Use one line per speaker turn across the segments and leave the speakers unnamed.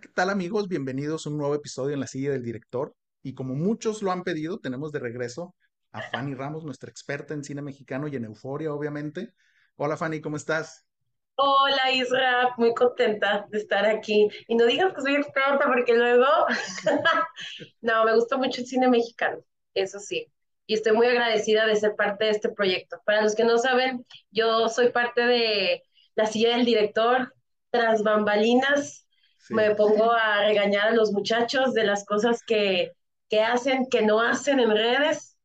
¿qué tal amigos? Bienvenidos a un nuevo episodio en la silla del director. Y como muchos lo han pedido, tenemos de regreso a Fanny Ramos, nuestra experta en cine mexicano y en euforia, obviamente. Hola Fanny, ¿cómo estás?
Hola Isra, muy contenta de estar aquí. Y no digas que soy experta porque luego, no, me gusta mucho el cine mexicano, eso sí. Y estoy muy agradecida de ser parte de este proyecto. Para los que no saben, yo soy parte de la silla del director, tras bambalinas. Me pongo a regañar a los muchachos de las cosas que, que hacen, que no hacen en redes.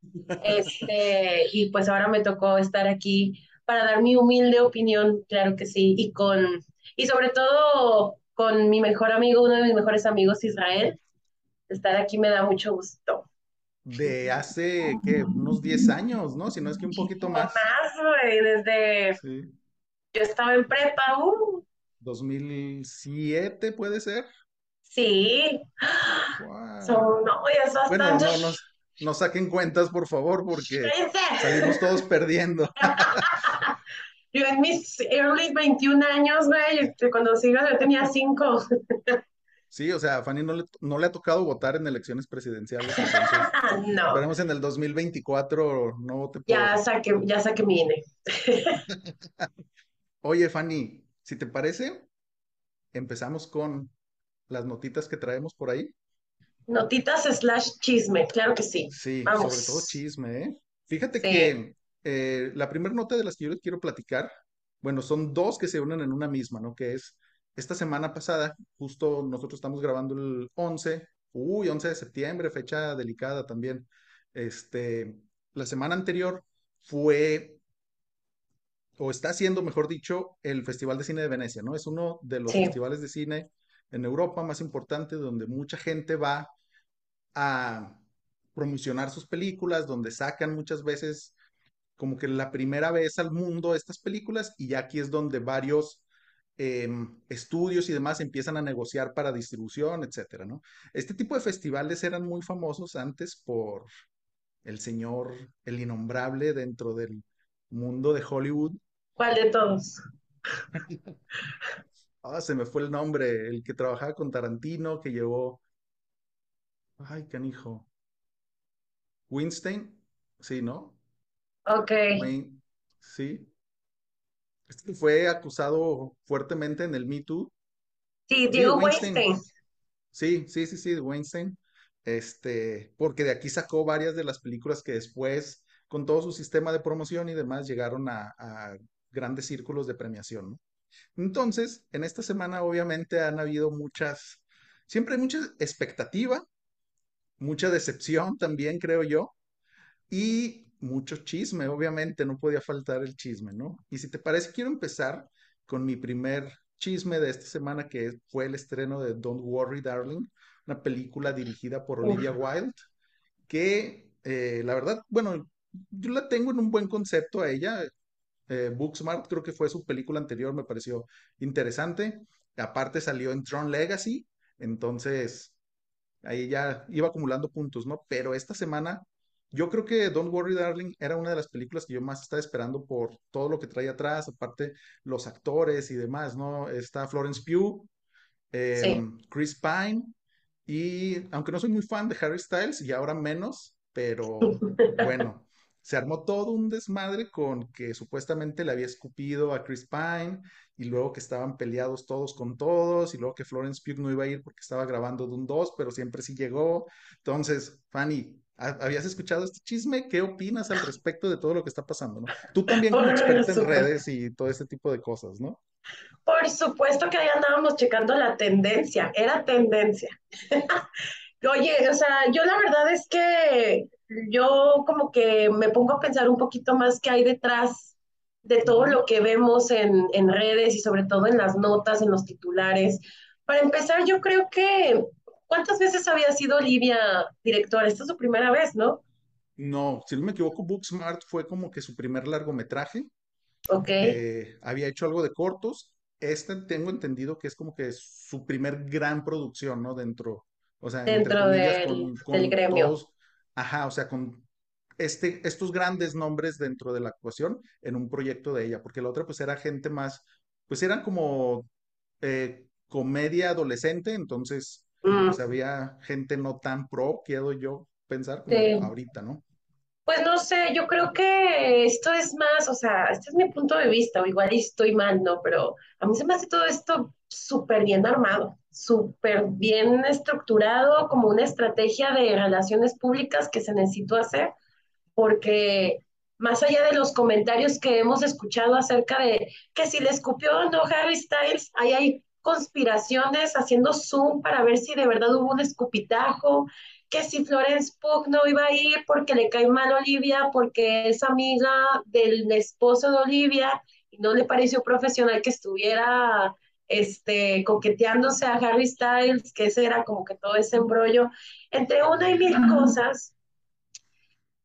Este, y pues ahora me tocó estar aquí para dar mi humilde opinión, claro que sí, y con, y sobre todo con mi mejor amigo, uno de mis mejores amigos, Israel. Estar aquí me da mucho gusto.
De hace, ¿qué? Unos 10 años, ¿no? Si no es que un poquito más.
más, güey, desde
Sí.
yo estaba en prepa, uh,
2007 puede ser.
sí,
Wow.
son, no, ya es
Bueno,
bastante.
no saquen cuentas, por favor, porque salimos todos perdiendo.
Yo en mis early 21 años, güey, este, cuando sigo yo tenía 5.
Sí, o sea, a Fanny no le, no le ha tocado votar en elecciones presidenciales, entonces
No,
esperemos en el 2024 no vote
ya saqué, ya saqué mi INE.
Oye, Fanny, si te parece, empezamos con las notitas que traemos por ahí.
Notitas slash chisme, claro que sí.
Sí, sobre todo
Vamos.
chisme, ¿eh? Fíjate
Sí,
que eh, la primera nota de las que yo les quiero platicar, bueno, son dos que se unen en una misma, ¿no? Que es esta semana pasada, justo nosotros estamos grabando el 11, uy, 11 de septiembre, fecha delicada también. Este, la semana anterior fue, o está siendo, mejor dicho, el Festival de Cine de Venecia, ¿no? Es uno de los
sí.
festivales de cine en Europa más importantes, donde mucha gente va a promocionar sus películas, donde sacan muchas veces como que la primera vez al mundo estas películas y ya aquí es donde varios eh, estudios y demás empiezan a negociar para distribución, etcétera, ¿no? Este tipo de festivales eran muy famosos antes por el señor, el innombrable dentro del mundo de Hollywood.
¿Cuál de todos?
Ah, se me fue el nombre, el que trabajaba con Tarantino, que llevó, ay, canijo, Weinstein, sí, ¿no?
Ok.
Wayne, sí. Este fue acusado fuertemente en el Me Too.
Sí,
Sí,
Diego
Weinstein.
Weinstein.
Sí, sí, sí, sí, de Weinstein. Este, porque de aquí sacó varias de las películas que después, con todo su sistema de promoción y demás, llegaron a, a grandes círculos de premiación, ¿no? Entonces, en esta semana obviamente han habido muchas, siempre hay mucha expectativa, mucha decepción también, creo yo, y mucho chisme, obviamente, no podía faltar el chisme, ¿no? Y si te parece, quiero empezar con mi primer chisme de esta semana, que fue el estreno de Don't Worry, Darling, una película dirigida por. Olivia Wilde, que eh, la verdad, bueno, yo la tengo en un buen concepto a ella. Eh, Booksmart creo que fue su película anterior, me pareció interesante. Aparte salió en Tron Legacy, entonces ahí ya iba acumulando puntos, ¿no? Pero esta semana, yo creo que Don't Worry Darling era una de las películas que yo más estaba esperando por todo lo que trae atrás, aparte los actores y demás, ¿no? Está Florence Pugh, eh,
Sí.
Chris Pine, y aunque no soy muy fan de Harry Styles, y ahora menos, pero bueno, se armó todo un desmadre con que supuestamente le había escupido a Chris Pine y luego que estaban peleados todos con todos y luego que Florence Pugh no iba a ir porque estaba grabando Dune 2, pero siempre sí llegó. Entonces, Fanny, ¿ha- ¿habías escuchado este chisme? ¿Qué opinas al respecto de todo lo que está pasando, no? Tú también como experta en redes y todo este tipo de cosas, ¿no?
Por supuesto que ahí andábamos checando la tendencia. Era tendencia. Oye, o sea, yo la verdad es que yo como que me pongo a pensar un poquito más qué hay detrás de todo lo que vemos en, en redes y sobre todo en las notas, en los titulares. Para empezar, yo creo que, ¿cuántas veces había sido Olivia directora? Esta es su primera vez, ¿no?
No, si no me equivoco, Booksmart fue como que su primer largometraje.
Ok,
eh, había hecho algo de cortos. Este tengo entendido que es como que su primer gran producción, ¿no? Dentro, o sea,
dentro
comillas,
del,
con,
del
con
gremio.
todos, ajá, o sea, con este, estos grandes nombres dentro de la actuación en un proyecto de ella, porque la otra pues era gente más, pues eran como eh, comedia adolescente, entonces
Mm,
pues había gente no tan pro, quiero yo pensar, como
sí.
ahorita, ¿no?
Pues no sé, yo creo que esto es más, o sea, este es mi punto de vista, o igual estoy mal, ¿no? Pero a mí se me hace todo esto súper bien armado, súper bien estructurado, como una estrategia de relaciones públicas que se necesitó hacer, porque más allá de los comentarios que hemos escuchado acerca de que si le escupió no Harry Styles, ahí hay conspiraciones haciendo zoom para ver si de verdad hubo un escupitajo, que si Florence Pugh no iba a ir porque le cae mal Olivia, porque es amiga del esposo de Olivia y no le pareció profesional que estuviera este, coqueteándose a Harry Styles, que ese era como que todo ese embrollo, entre una y mil cosas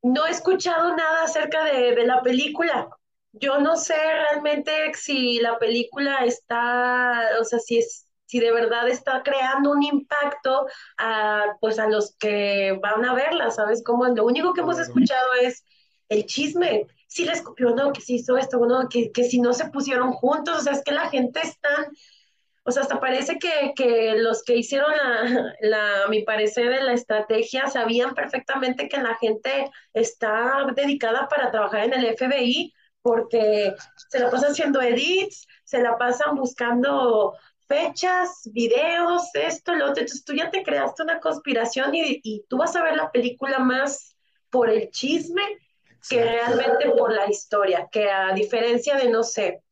no he escuchado nada acerca de, de, la película. Yo no sé realmente si la película está, o sea, si es si de verdad está creando un impacto a, pues a los que van a verla, ¿sabes? Como lo único que hemos escuchado es el chisme, si le escupió, no, que si hizo esto, no, que, que si no se pusieron juntos, o sea, es que la gente es tan o sea, hasta parece que, que los que hicieron la, la, a mi parecer, la estrategia sabían perfectamente que la gente está dedicada para trabajar en el FBI porque se la pasan haciendo edits, se la pasan buscando fechas, videos, esto, lo otro. Entonces tú ya te creaste una conspiración y, y tú vas a ver la película más por el chisme que realmente por la historia, que a diferencia de, no sé,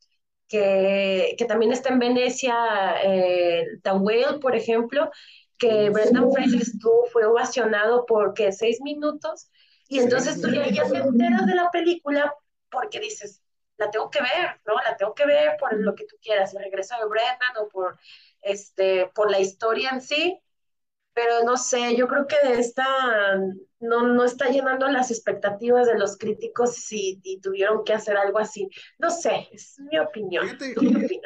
que, que también está en Venecia, eh, The Whale, por ejemplo, que Brendan Fraser estuvo, fue ovacionado por que seis minutos, y entonces tú ya, ya te enteras de la película porque dices, la tengo que ver, ¿no? La tengo que ver por lo que tú quieras, el regreso de Brendan o por, este, por la historia en sí, pero no sé, yo creo que esta no, no está llenando las expectativas de los críticos si y tuvieron que hacer algo así. No sé, es mi opinión.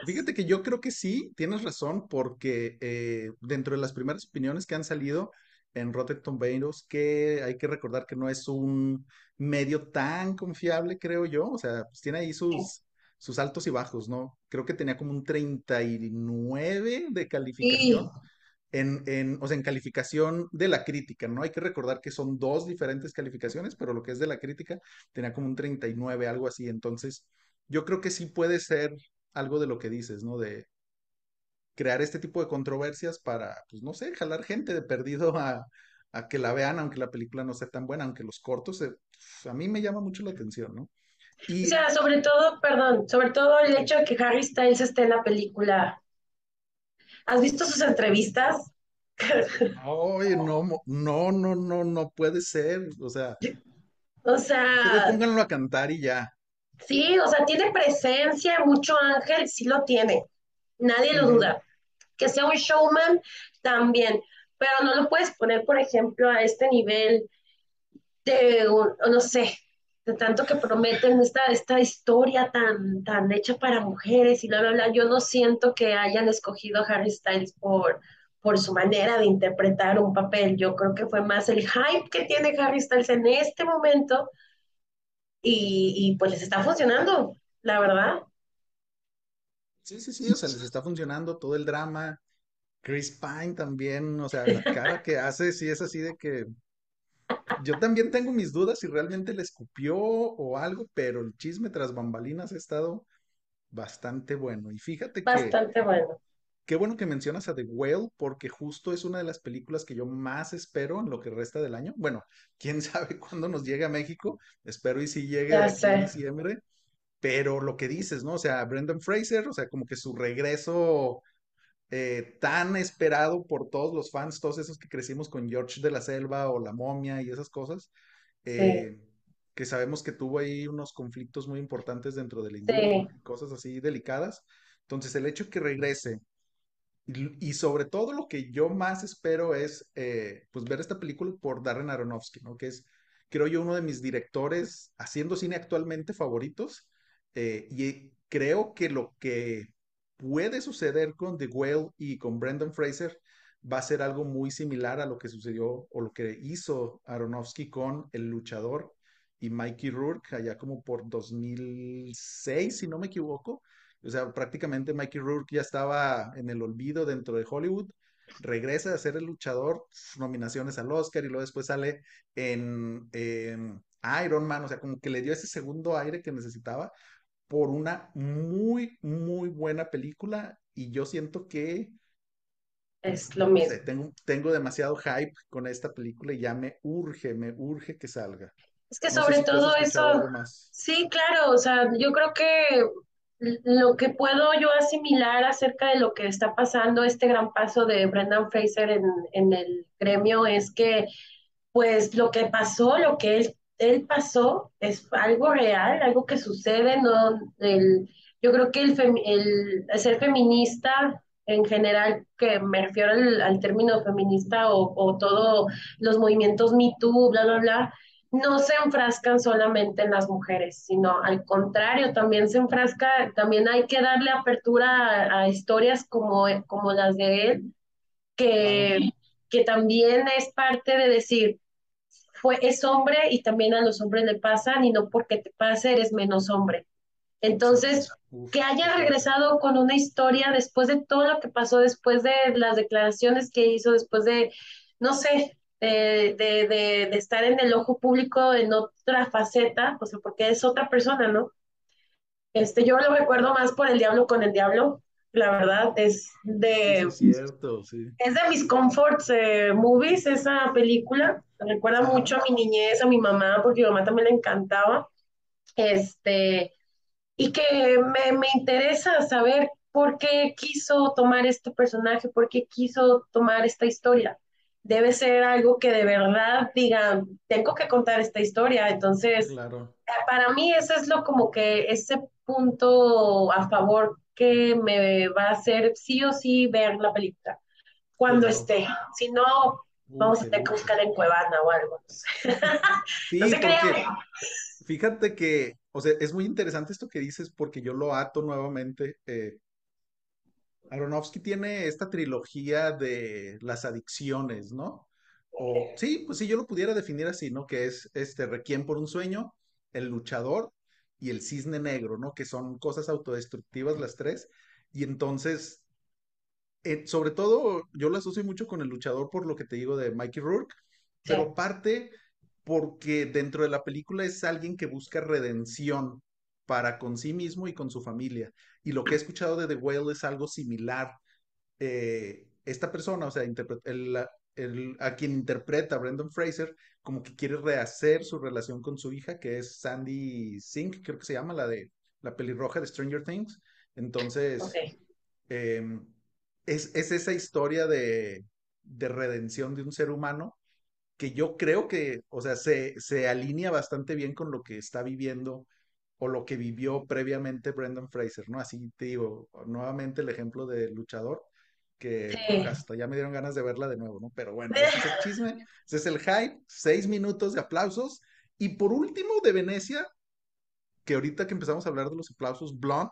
Fíjate, que yo creo que sí, tienes razón, porque eh, dentro de las primeras opiniones que han salido en Rotten Tomatoes, que hay que recordar que no es un medio tan confiable, creo yo, o sea, pues tiene ahí sus, sus altos y bajos, ¿no? Creo que tenía como un 39 de
Sí,
calificación en, en, o sea, en calificación de la crítica, ¿no? Hay que recordar que son dos diferentes calificaciones, pero lo que es de la crítica tenía como un 39, algo así. Entonces, yo creo que sí puede ser algo de lo que dices, ¿no? De crear este tipo de controversias para, pues no sé, jalar gente de perdido a, a que la vean, aunque la película no sea tan buena, aunque los cortos, eh, a mí me llama mucho la atención, ¿no?
o
Y,
sea, sobre todo, perdón, sobre todo el hecho de que Harry Styles esté en la película. ¿Has visto sus entrevistas?
ay, no, no, no, no, no puede ser, o sea,
O sea,
pónganlo a cantar y ya.
sí, o sea, tiene presencia, mucho ángel, sí lo tiene, nadie lo duda. Que sea un showman, también, pero no lo puedes poner, por ejemplo, a este nivel de, no sé, de tanto que prometen esta, esta historia tan, tan hecha para mujeres y bla, bla, bla. Yo no siento que hayan escogido a Harry Styles por, por su manera de interpretar un papel. Yo creo que fue más el hype que tiene Harry Styles en este momento y, y pues les está funcionando, la verdad.
Sí, sí, sí, o sea, les está funcionando todo el drama. Chris Pine también, o sea, la cara que hace, sí es así de que yo también tengo mis dudas si realmente le escupió o algo, pero el chisme tras bambalinas ha estado bastante bueno. Y fíjate que
Bastante bueno.
qué bueno que mencionas a The Whale, porque justo es una de las películas que yo más espero en lo que resta del año. Bueno, quién sabe cuándo nos llegue a México, espero y si llegue aquí
sé.
diciembre, pero lo que dices, ¿no? O sea, Brendan Fraser, o sea, como que su regreso eh, tan esperado por todos los fans, todos esos que crecimos con George de la Selva o La Momia y esas cosas,
Sí,
eh, que sabemos que tuvo ahí unos conflictos muy importantes dentro de la industria,
sí,
cosas así delicadas. Entonces, el hecho que regrese y, y sobre todo lo que yo más espero es eh, pues ver esta película por Darren Aronofsky, ¿no? Que es, creo yo, uno de mis directores haciendo cine actualmente favoritos. eh, y creo que lo que puede suceder con The Whale y con Brendan Fraser va a ser algo muy similar a lo que sucedió o lo que hizo Aronofsky con El Luchador, y Mikey Rourke allá como por 2006, si no me equivoco. O sea, prácticamente Mikey Rourke ya estaba en el olvido dentro de Hollywood. Regresa a ser el luchador, nominaciones al Oscar y luego después sale en, en Iron Man, o sea, como que le dio ese segundo aire que necesitaba por una muy, muy buena película y yo siento que
es lo mismo.
tengo, tengo demasiado hype con esta película y ya me urge, me urge que salga.
Es que sobre todo eso, sí, claro, o sea, yo creo que lo que puedo yo asimilar acerca de lo que está pasando, este gran paso de Brendan Fraser en, en el gremio, es que pues lo que pasó, lo que él, él pasó, es algo real, algo que sucede, ¿no? El, yo creo que el, el ser feminista en general, que me refiero al, término feminista o, o todos los movimientos Me Too, bla, bla, bla, no se enfrascan solamente en las mujeres, sino al contrario, también se enfrasca, también hay que darle apertura a, historias como, como las de él, que, que también es parte de decir, fue, es hombre y también a los hombres le pasan y no porque te pase eres menos hombre. Entonces, que haya regresado con una historia después de todo lo que pasó, después de las declaraciones que hizo, después de, no sé, de, de, de, estar en el ojo público en otra faceta, o sea, porque es otra persona, ¿no? Este, yo lo recuerdo más por El Diablo con el Diablo, la verdad, es de...
es cierto, sí.
Es de mis comforts eh, movies, esa película. Me recuerda mucho a mi niñez, a mi mamá, porque mi mamá también le encantaba. Este, y que me, me interesa saber por qué quiso tomar este personaje, por qué quiso tomar esta historia debe ser algo que de verdad diga, tengo que contar esta historia. Entonces, para mí eso es lo como que ese punto a favor que me va a hacer sí o sí ver la película cuando esté. Si no, vamos a tener que buscar en Cuevana o algo.
Sí, porque fíjate que, o sea, es muy interesante esto que dices porque yo lo ato nuevamente. Eh, Aronofsky tiene esta trilogía de las adicciones, ¿no? O sí, pues sí, yo lo pudiera definir así, ¿no? Que es este Requiem por un sueño, El luchador y El cisne negro, ¿no? Que son cosas autodestructivas las tres. Y entonces, eh, sobre todo, yo lo asocio mucho con El luchador por lo que te digo de Mikey Rourke, pero parte porque dentro de la película es alguien que busca redención para con sí mismo y con su familia. Y lo que he escuchado de The Whale es algo similar. Eh, esta persona, o sea, el, el, a quien interpreta Brendan Fraser, como que quiere rehacer su relación con su hija, que es Sandy Sink, creo que se llama, la de la pelirroja de Stranger Things. Entonces, em, es, es, esa historia de, de, redención de un ser humano que yo creo que, o sea, se, se alinea bastante bien con lo que está viviendo o lo que vivió previamente Brendan Fraser, ¿no? Así te digo, nuevamente el ejemplo del luchador, que hasta ya me dieron ganas de verla de nuevo, ¿no? Pero bueno, ese es el chisme, ese es el hype, seis minutos de aplausos. Y por último, de Venecia, que ahorita que empezamos a hablar de los aplausos, Blunt,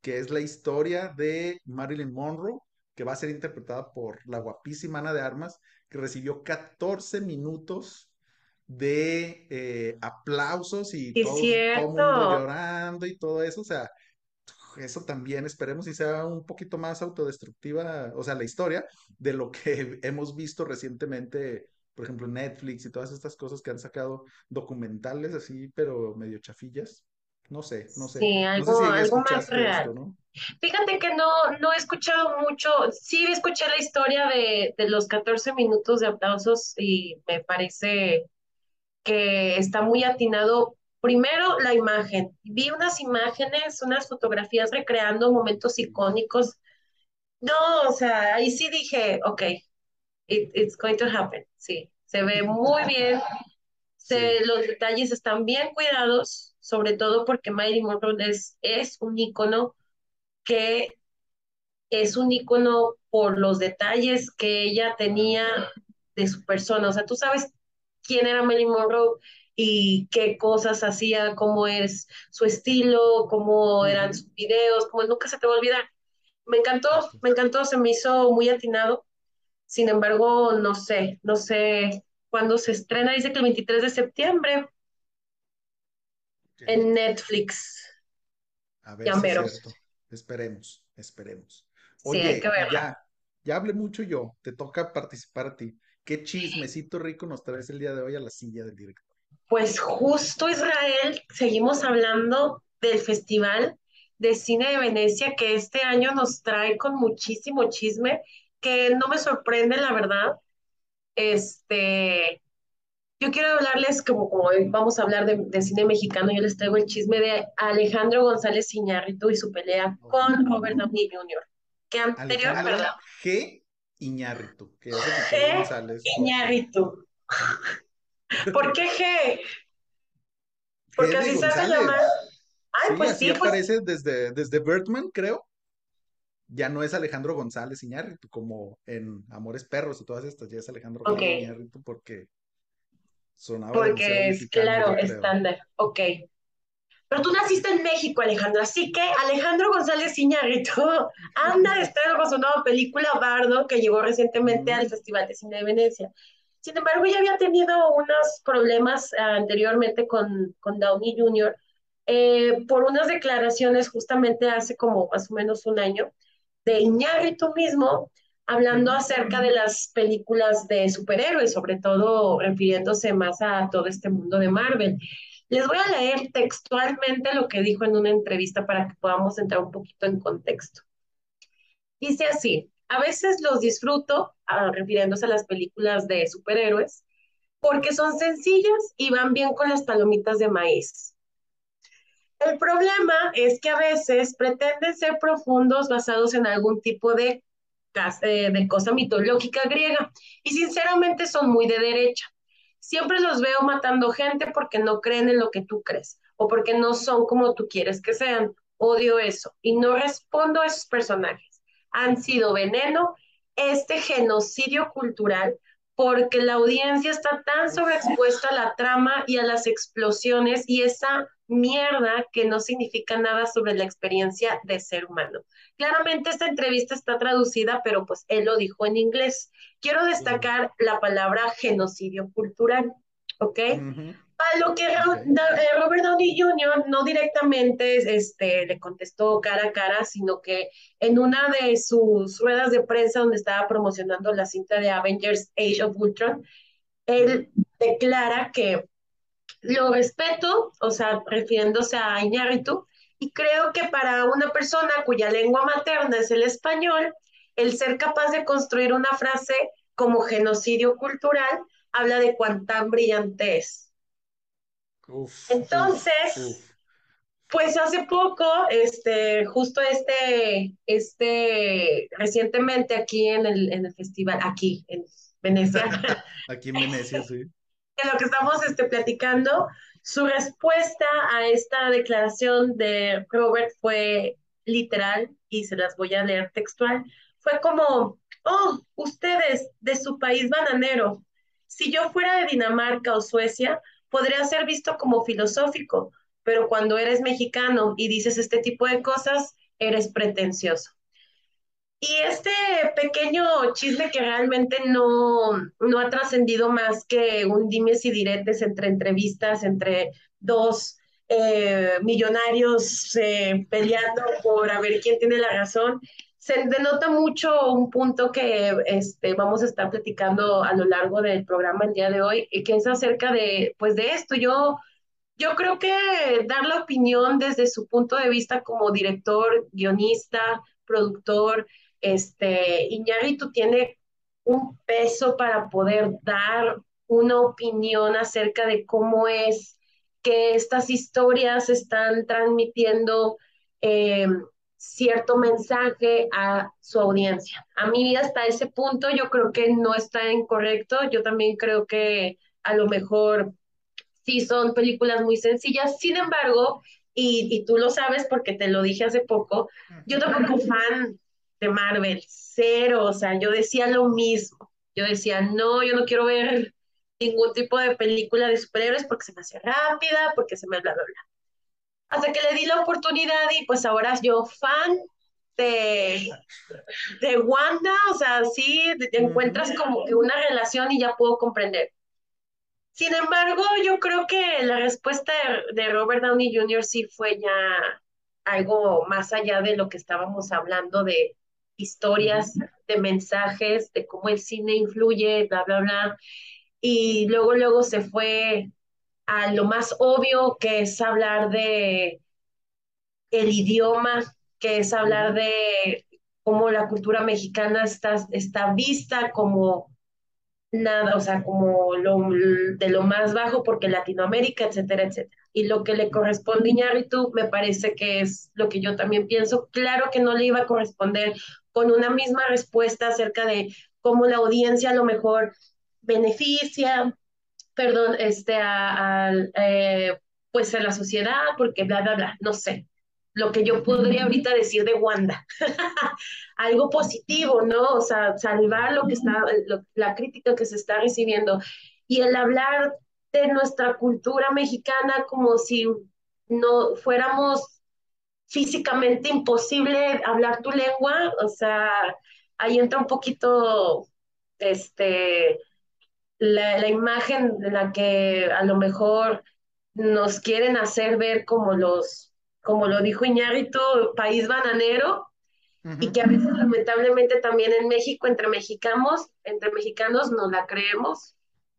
que es la historia de Marilyn Monroe, que va a ser interpretada por la guapísima Ana de Armas, que recibió 14 minutos de eh, aplausos y todo, el mundo llorando y todo eso, o sea, eso también esperemos y sea un poquito más autodestructiva, o sea, la historia de lo que hemos visto recientemente, por ejemplo, Netflix y todas estas cosas que han sacado documentales así, pero medio chafillas. No sé, no sé.
Sí, algo, más real. Fíjate que no, no he escuchado mucho, sí escuché la historia de, de los 14 minutos de aplausos y me parece que está muy atinado. Primero, la imagen. Vi unas imágenes, unas fotografías recreando momentos icónicos. No, o sea, ahí sí dije, ok, it's going to happen. Sí, se ve muy bien. Se, Los detalles están bien cuidados, sobre todo porque Marilyn Monroe es, es un icono que es un icono por los detalles que ella tenía de su persona. O sea, tú sabes quién era Marilyn Monroe y qué cosas hacía, cómo es su estilo, cómo eran sus videos, como nunca se te va a olvidar. Me encantó, me encantó, se me hizo muy atinado. Sin embargo, no sé, no sé cuándo se estrena, dice que el 23 de septiembre. en Netflix.
A ver si es cierto. Esperemos, esperemos. Oye, ya, ya hablé mucho yo, te toca participar a ti. ¿Qué chismecito rico nos traes el día de hoy a la silla del director?
Pues justo Israel, seguimos hablando del Festival de Cine de Venecia que este año nos trae con muchísimo chisme, que no me sorprende la verdad. Este, yo quiero hablarles, como, como hoy vamos a hablar de, cine mexicano, yo les traigo el chisme de Alejandro González Iñárritu y su pelea con Robert Downey Jr. Que anterior, ¿verdad?
G. Iñárritu, que es G. González.
Iñárritu. ¿Por qué G? Porque así se hace llamar.
Ay, pues sí, pues aparece desde, desde Bertman, creo. Ya no es Alejandro González Iñárritu, como en Amores Perros y todas estas, ya es Alejandro González Iñárritu porque sonaba
Porque es, claro, estándar. Ok. Pero tú naciste en México, Alejandro, así que Alejandro González Iñárritu anda de estreno con su nueva película Bardo, que llegó recientemente al Festival de Cine de Venecia. Sin embargo, ya había tenido unos problemas anteriormente con, con Downey Jr., eh, por unas declaraciones justamente hace como más o menos un año de Iñárritu mismo, hablando acerca de las películas de superhéroes, sobre todo refiriéndose más a todo este mundo de Marvel. Les voy a leer textualmente lo que dijo en una entrevista para que podamos entrar un poquito en contexto. Dice así, a veces los disfruto, refiriéndose a las películas de superhéroes, porque son sencillas y van bien con las palomitas de maíz. El problema es que a veces pretenden ser profundos basados en algún tipo de, eh, de cosa mitológica griega y sinceramente son muy de derecha. Siempre los veo matando gente porque no creen en lo que tú crees o porque no son como tú quieres que sean. Odio eso y no respondo a esos personajes. Han sido veneno. Este genocidio cultural porque la audiencia está tan sobreexpuesta a la trama y a las explosiones y esa mierda que no significa nada sobre la experiencia de ser humano. Claramente esta entrevista está traducida, pero pues él lo dijo en inglés. Quiero destacar la palabra genocidio cultural, ¿ok? A lo que eh, Robert Downey Jr. no directamente este, le contestó cara a cara, sino que en una de sus ruedas de prensa donde estaba promocionando la cinta de Avengers Age of Ultron, él declara que lo respeto, o sea, refiriéndose a Iñárritu, y creo que para una persona cuya lengua materna es el español, el ser capaz de construir una frase como genocidio cultural habla de cuán tan brillante es. Entonces, pues hace poco, este, justo este, este, recientemente aquí en el, en el festival, aquí en Venecia.
aquí en Venecia, sí.
En lo que estamos este, platicando, su respuesta a esta declaración de Robert fue literal, y se las voy a leer textual, fue como, oh, ustedes de su país bananero, si yo fuera de Dinamarca o Suecia, podría ser visto como filosófico, pero cuando eres mexicano y dices este tipo de cosas, eres pretencioso. Y este pequeño chisme que realmente no, no ha trascendido más que un dimes y diretes entre entrevistas, entre dos eh, millonarios eh, peleando por a ver quién tiene la razón, se denota mucho un punto que este, vamos a estar platicando a lo largo del programa el día de hoy, y que es acerca de, pues, de esto. Yo, yo creo que dar la opinión desde su punto de vista como director, guionista, productor, este, Iñárritu tiene un peso para poder dar una opinión acerca de cómo es que estas historias están transmitiendo eh, cierto mensaje a su audiencia. A mí hasta ese punto yo creo que no está incorrecto. Yo también creo que a lo mejor sí son películas muy sencillas. Sin embargo, y, y tú lo sabes porque te lo dije hace poco, yo tampoco fan de Marvel, cero. O sea, yo decía lo mismo. Yo decía, no, yo no quiero ver ningún tipo de película de superhéroes porque se me hace rápida, porque se me bla, bla, bla hasta que le di la oportunidad y pues ahora yo fan de, de Wanda, o sea, sí, te encuentras como que una relación y ya puedo comprender. Sin embargo, yo creo que la respuesta de, de Robert Downey Jr. sí fue ya algo más allá de lo que estábamos hablando de historias, de mensajes, de cómo el cine influye, bla, bla, bla. Y luego, luego se fue a lo más obvio, que es hablar de el idioma, que es hablar de cómo la cultura mexicana está, está vista como nada, o sea, como lo, de lo más bajo, porque Latinoamérica, etcétera, etcétera. Y lo que le corresponde a Iñárritu me parece que es lo que yo también pienso. Claro que no le iba a corresponder con una misma respuesta acerca de cómo la audiencia a lo mejor beneficia, perdón, este, a, a eh, pues a la sociedad, porque bla, bla, bla, no sé lo que yo podría ahorita decir de Wanda. Algo positivo, ¿no? O sea, salvar lo que está, lo, la crítica que se está recibiendo. Y el hablar de nuestra cultura mexicana como si no fuéramos físicamente imposible hablar tu lengua, o sea, ahí entra un poquito este la, la imagen de la que a lo mejor nos quieren hacer ver como los como lo dijo Iñárritu, país bananero, uh -huh. y que a veces lamentablemente también en México, entre mexicanos, entre mexicanos nos la creemos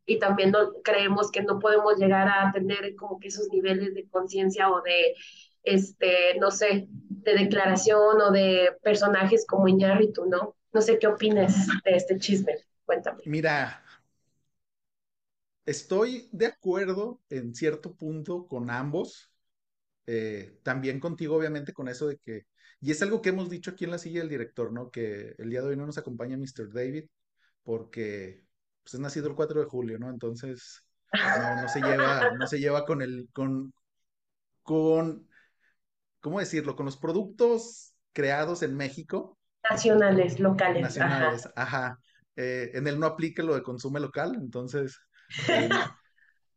y también no, creemos que no podemos llegar a tener como que esos niveles de conciencia o de, este, no sé, de declaración o de personajes como Iñárritu, ¿no? No sé qué opines de este chisme, cuéntame.
Mira, estoy de acuerdo en cierto punto con ambos, eh, también contigo, obviamente, con eso de que, y es algo que hemos dicho aquí en la silla del director, ¿no? Que el día de hoy no nos acompaña Mr. David porque pues, es nacido el 4 de julio, ¿no? Entonces, no, no se lleva, no se lleva con el, con, con, ¿cómo decirlo? Con los productos creados en México.
Nacionales, locales.
Nacionales, ajá. ajá. Eh, en él no aplica lo de consume local, entonces, eh,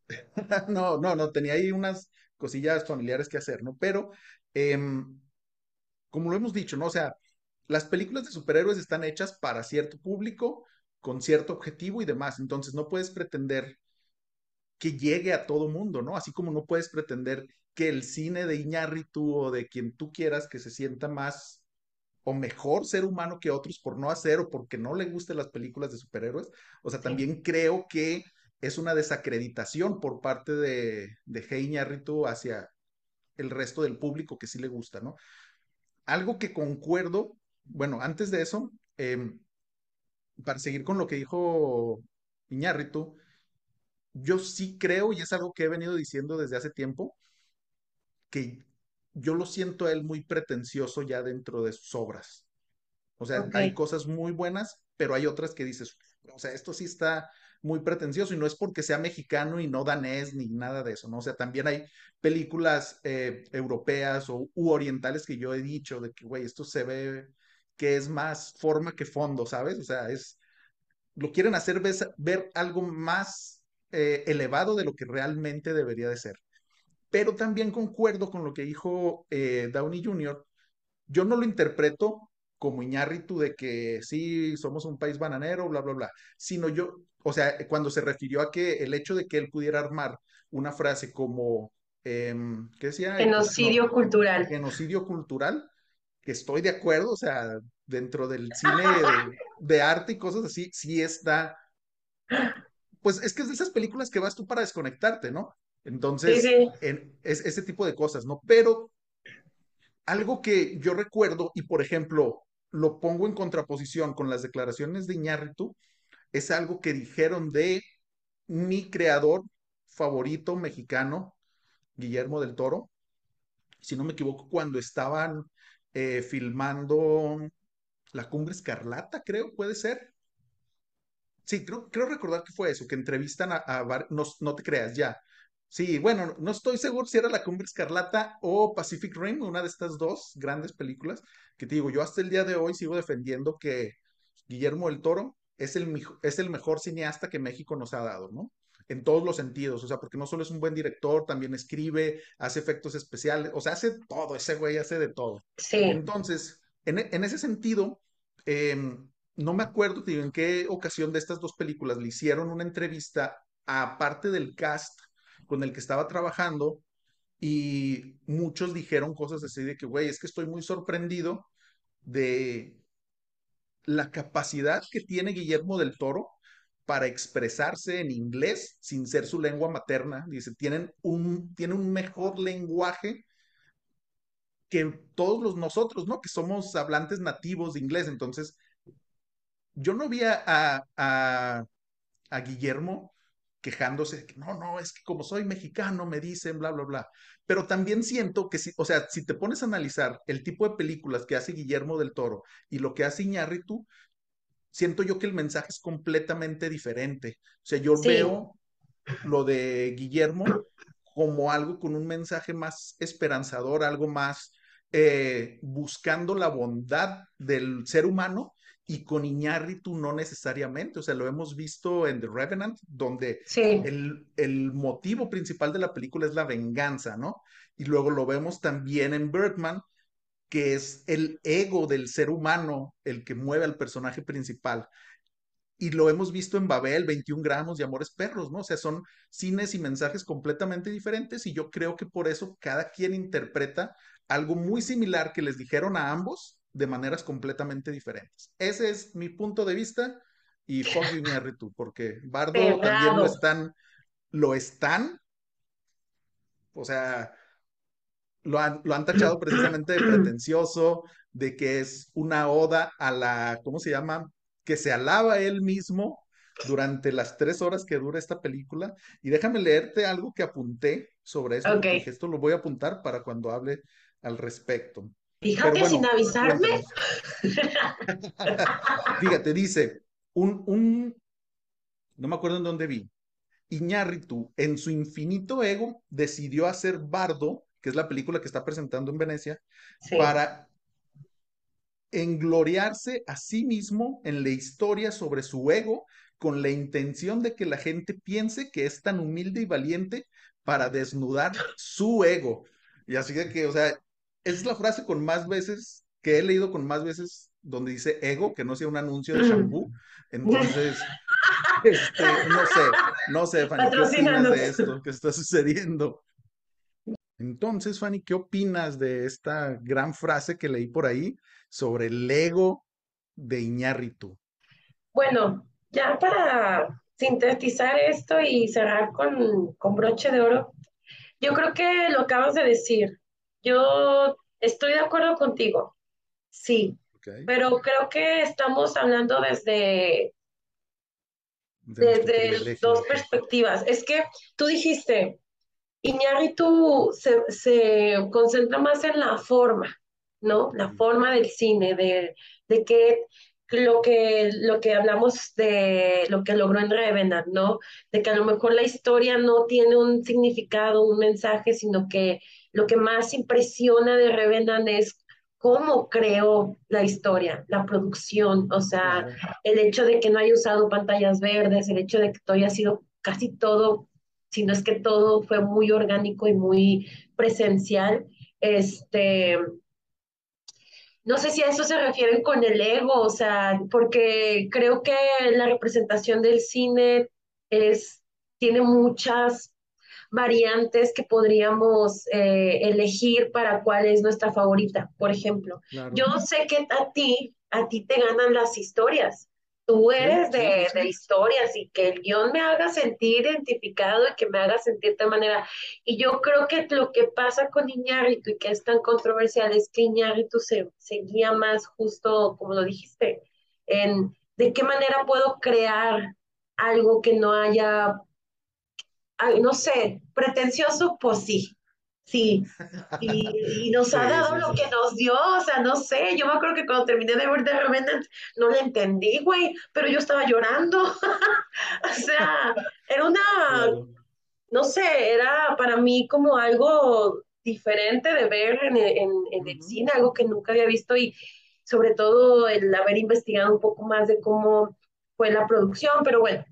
no, no, no, tenía ahí unas cosillas familiares que hacer, ¿no? Pero, eh, como lo hemos dicho, ¿no? O sea, las películas de superhéroes están hechas para cierto público, con cierto objetivo y demás. Entonces, no puedes pretender que llegue a todo mundo, ¿no? Así como no puedes pretender que el cine de Iñárritu o de quien tú quieras que se sienta más o mejor ser humano que otros por no hacer o porque no le gusten las películas de superhéroes. O sea, también sí. creo que es una desacreditación por parte de, de Iñárritu hacia el resto del público que sí le gusta, ¿no? Algo que concuerdo, bueno, antes de eso, eh, para seguir con lo que dijo Iñárritu, yo sí creo, y es algo que he venido diciendo desde hace tiempo, que yo lo siento a él muy pretencioso ya dentro de sus obras. O sea, okay. hay cosas muy buenas, pero hay otras que dices, o sea, esto sí está muy pretencioso y no es porque sea mexicano y no danés ni nada de eso, ¿no? O sea, también hay películas eh, europeas o u orientales que yo he dicho de que, güey, esto se ve que es más forma que fondo, ¿sabes? O sea, es, lo quieren hacer ver, algo más eh, elevado de lo que realmente debería de ser. Pero también concuerdo con lo que dijo eh, Downey Jr., yo no lo interpreto como Iñárritu de que sí, somos un país bananero, bla, bla, bla, sino yo, o sea, cuando se refirió a que el hecho de que él pudiera armar una frase como, eh, ¿qué decía?
Genocidio
no,
cultural.
Genocidio cultural, que estoy de acuerdo, o sea, dentro del cine de, de arte y cosas así, sí está, pues es que es de esas películas que vas tú para desconectarte, ¿no? Entonces,
sí, sí.
En, es, ese tipo de cosas, ¿no? Pero algo que yo recuerdo, y por ejemplo, lo pongo en contraposición con las declaraciones de Iñárritu, es algo que dijeron de mi creador favorito mexicano, Guillermo del Toro, si no me equivoco, cuando estaban eh, filmando La Cumbre Escarlata, creo, puede ser. Sí, creo, creo recordar que fue eso, que entrevistan a, a no, no te creas ya, Sí, bueno, no estoy seguro si era La Cumbre Escarlata o Pacific Rim, una de estas dos grandes películas, que te digo, yo hasta el día de hoy sigo defendiendo que Guillermo del Toro es el, es el mejor cineasta que México nos ha dado, ¿no? En todos los sentidos, o sea, porque no solo es un buen director, también escribe, hace efectos especiales, o sea, hace todo, ese güey hace de todo.
Sí.
Entonces, en, en ese sentido, eh, no me acuerdo, tío, en qué ocasión de estas dos películas le hicieron una entrevista a parte del cast con el que estaba trabajando y muchos dijeron cosas así de que, güey, es que estoy muy sorprendido de la capacidad que tiene Guillermo del Toro para expresarse en inglés sin ser su lengua materna. Dice, tienen un, tiene un mejor lenguaje que todos los nosotros, ¿no? Que somos hablantes nativos de inglés. Entonces, yo no vi a, a, a Guillermo quejándose de que no, no, es que como soy mexicano me dicen bla, bla, bla. Pero también siento que si, o sea, si te pones a analizar el tipo de películas que hace Guillermo del Toro y lo que hace Iñárritu, siento yo que el mensaje es completamente diferente. O sea, yo veo lo de Guillermo como algo con un mensaje más esperanzador, algo más eh, buscando la bondad del ser humano y con Iñárritu no necesariamente, o sea, lo hemos visto en The Revenant, donde el, el, motivo principal de la película es la venganza, ¿no? Y luego lo vemos también en Birdman, que es el ego del ser humano el que mueve al personaje principal. Y lo hemos visto en Babel, 21 gramos de Amores Perros, ¿no? O sea, son cines y mensajes completamente diferentes y yo creo que por eso cada quien interpreta algo muy similar que les dijeron a ambos de maneras completamente diferentes. Ese es mi punto de vista y fuck you, tú, porque Bardo también lo están, lo están, o sea, lo han, lo han tachado precisamente de pretencioso, de que es una oda a la, ¿cómo se llama? Que se alaba él mismo durante las tres horas que dura esta película. Y déjame leerte algo que apunté sobre esto, porque esto lo voy a apuntar para cuando hable al respecto.
Fíjate sin avisarme.
Fíjate, dice, un, un, no me acuerdo en dónde vi, Iñárritu, en su infinito ego, decidió hacer Bardo, que es la película que está presentando en Venecia, para engloriarse a sí mismo en la historia sobre su ego, con la intención de que la gente piense que es tan humilde y valiente para desnudar su ego. Y así de que, o sea, es la frase con más veces que he leído con más veces donde dice ego, que no sea un anuncio de shampoo. Entonces, este, no sé, no sé, Fanny, ¿qué opinas de esto que está sucediendo? Entonces, Fanny, ¿qué opinas de esta gran frase que leí por ahí sobre el ego de Iñárritu?
Bueno, ya para sintetizar esto y cerrar con, con broche de oro, yo creo que lo acabas de decir, yo estoy de acuerdo contigo, sí, pero creo que estamos hablando desde, desde dos perspectivas. Es que tú dijiste, Iñárritu se, se concentra más en la forma, ¿no? La forma del cine, de, de que lo que, lo que hablamos de lo que logró en Revenant, ¿no? De que a lo mejor la historia no tiene un significado, un mensaje, sino que lo que más impresiona de Revenant es cómo creó la historia, la producción, o sea, el hecho de que no haya usado pantallas verdes, el hecho de que todo haya sido casi todo, si no es que todo fue muy orgánico y muy presencial, este, no sé si a eso se refieren con el ego, o sea, porque creo que la representación del cine es, tiene muchas variantes que podríamos eh, elegir para cuál es nuestra favorita, por ejemplo. Yo sé que a ti, a ti te ganan las historias, tú eres de, historias y que el guion me haga sentir identificado y que me haga sentir de manera. Y yo creo que lo que pasa con Iñárritu y que es tan controversial es que Iñárritu se, se guía más justo, como lo dijiste, en de qué manera puedo crear algo que no haya, no sé, pretencioso, pues sí, Sí, y, nos ha dado lo que nos dio, o sea, no sé, yo me acuerdo que cuando terminé de ver The Revenant no le entendí, güey, pero yo estaba llorando, o sea, era una, no sé, era para mí como algo diferente de ver en, en el cine, algo que nunca había visto y sobre todo el haber investigado un poco más de cómo fue la producción, pero bueno,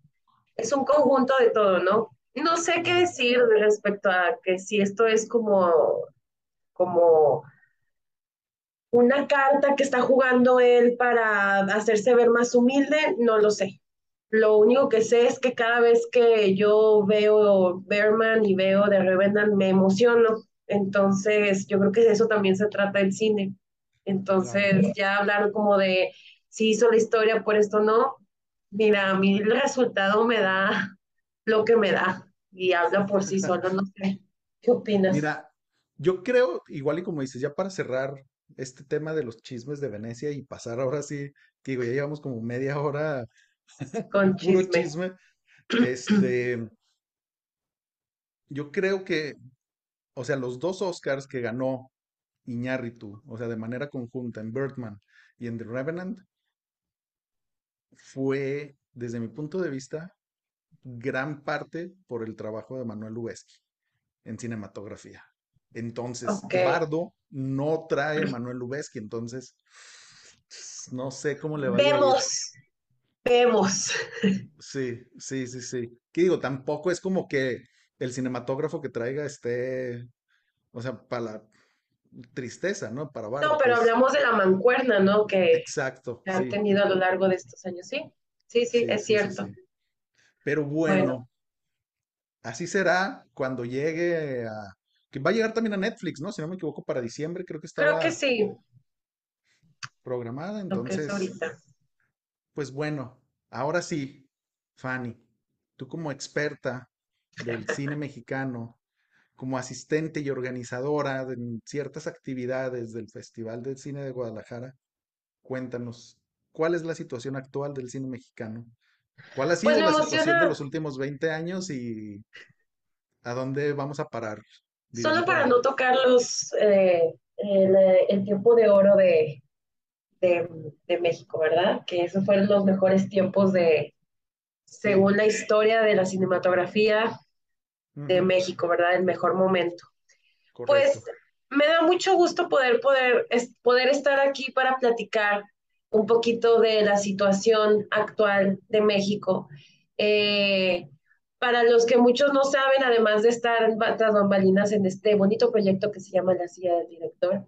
es un conjunto de todo, ¿no? No sé qué decir respecto a que si esto es como, como una carta que está jugando él para hacerse ver más humilde, no lo sé. Lo único que sé es que cada vez que yo veo Berman y veo The Revenant me emociono. Entonces, yo creo que de eso también se trata el cine. Entonces, ya hablar como de si hizo la historia por esto no. Mira, a mí el resultado me da lo que me da y habla por sí solo, no sé. ¿Qué opinas?
Mira, yo creo, igual y como dices, ya para cerrar este tema de los chismes de Venecia y pasar ahora sí, digo, ya llevamos como media hora
Con chisme.
Este, yo creo que, o sea, los dos Oscars que ganó Iñárritu, o sea, de manera conjunta en Birdman y en The Revenant, fue, desde mi punto de vista, gran parte por el trabajo de Manuel Lubezki en cinematografía. Entonces. Bardo no trae a Manuel Lubezki, entonces no sé cómo le vaya a ir.
Vemos, vemos.
Sí, sí, sí, sí. ¿Qué digo? Tampoco es como que el cinematógrafo que traiga esté, o sea, para la tristeza, ¿no? Para
No,
Bardo,
pero
pues.
hablamos de la mancuerna, ¿no? Que
Exacto,
han
sí,
tenido a lo largo de estos años, sí. Sí, sí,
sí,
es cierto.
sí. Pero
Bueno,
bueno, así será cuando llegue a... Que va a llegar también a Netflix, ¿no? Si no me equivoco, para diciembre creo que
creo que sí,
programada.
lo que es
Entonces,
ahorita.
pues bueno, ahora sí, Fanny, tú como experta del cine mexicano, como asistente y organizadora de ciertas actividades del Festival del Cine de Guadalajara, cuéntanos, ¿cuál es la situación actual del cine mexicano? ¿Cuál ha
Pues
sido
me
la situación de
emociona,
los últimos 20 años y a dónde vamos a parar? Dirían
solo para
ahí.
no tocar los, eh, el, eh, el tiempo de oro de, de, de México, ¿verdad? Que esos fueron los mejores tiempos de, según la historia de la cinematografía de
ujú,
México, ¿verdad? El mejor momento. Pues
correcto.
me da mucho gusto poder, poder, es- poder estar aquí para platicar un poquito de la situación actual de México. Eh, para los que muchos no saben, además de estar tras bambalinas en este bonito proyecto que se llama La Silla del Director,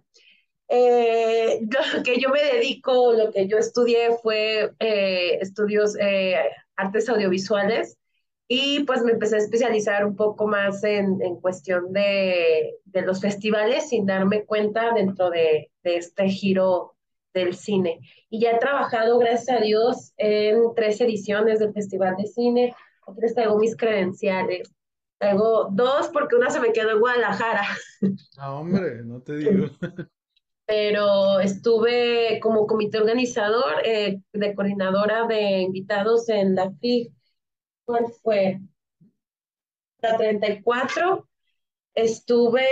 eh, lo que yo me dedico, lo que yo estudié fue eh, estudios eh, artes audiovisuales y pues me empecé a especializar un poco más en, en cuestión de, de, los festivales sin darme cuenta dentro de, de, este giro del cine. Y ya he trabajado, gracias a Dios, en tres ediciones del Festival de Cine. Aquí les traigo mis credenciales. Traigo dos porque una se me quedó en Guadalajara.
Ah, hombre, no te digo.
pero estuve como comité organizador, eh, de coordinadora de invitados en la FIG. ¿Cuál fue? La 34. Estuve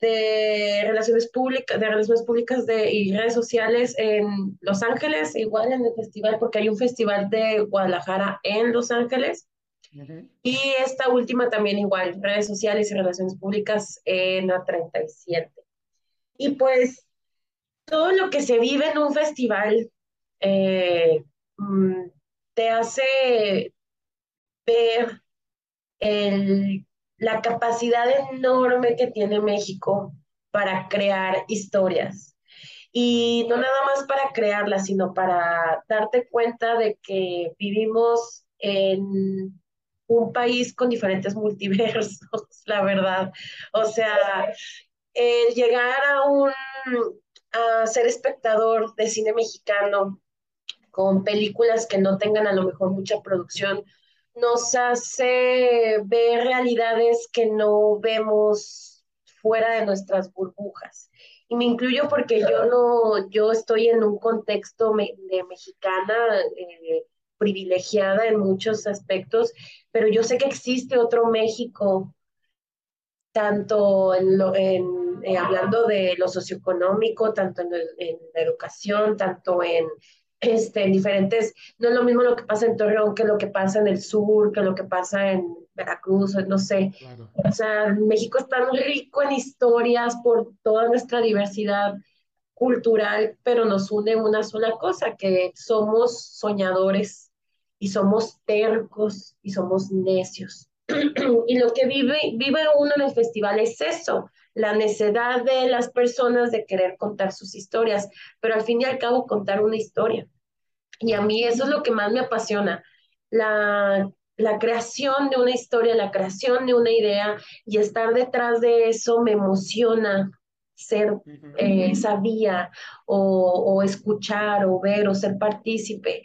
de relaciones públicas, de relaciones públicas de, y redes sociales en Los Ángeles, igual en el festival, porque hay un festival de Guadalajara en Los Ángeles. Y esta última también igual, redes sociales y relaciones públicas en la 37. Y pues todo lo que se vive en un festival eh, mm, te hace ver el, la capacidad enorme que tiene México para crear historias. Y no nada más para crearlas, sino para darte cuenta de que vivimos en un país con diferentes multiversos, la verdad. O sea, el llegar a un a ser espectador de cine mexicano con películas que no tengan a lo mejor mucha producción, nos hace ver realidades que no vemos fuera de nuestras burbujas. Y me incluyo porque yo no, yo estoy en un contexto me, de mexicana eh, privilegiada en muchos aspectos, pero yo sé que existe otro México tanto en lo, en, eh, hablando de lo socioeconómico, tanto en, el, en, la educación, tanto en, este, en diferentes, no es lo mismo lo que pasa en Torreón que lo que pasa en el sur, que lo que pasa en Veracruz, no sé.
claro.
O sea, México es tan rico en historias por toda nuestra diversidad cultural, pero nos une una sola cosa, que somos soñadores y somos tercos y somos necios. y lo que vive, vive uno en el festival es eso, la necedad de las personas de querer contar sus historias, pero al fin y al cabo contar una historia. Y a mí eso es lo que más me apasiona. la, la creación de una historia, la creación de una idea y estar detrás de eso me emociona ser eh, sabía o, o, escuchar o ver o ser partícipe.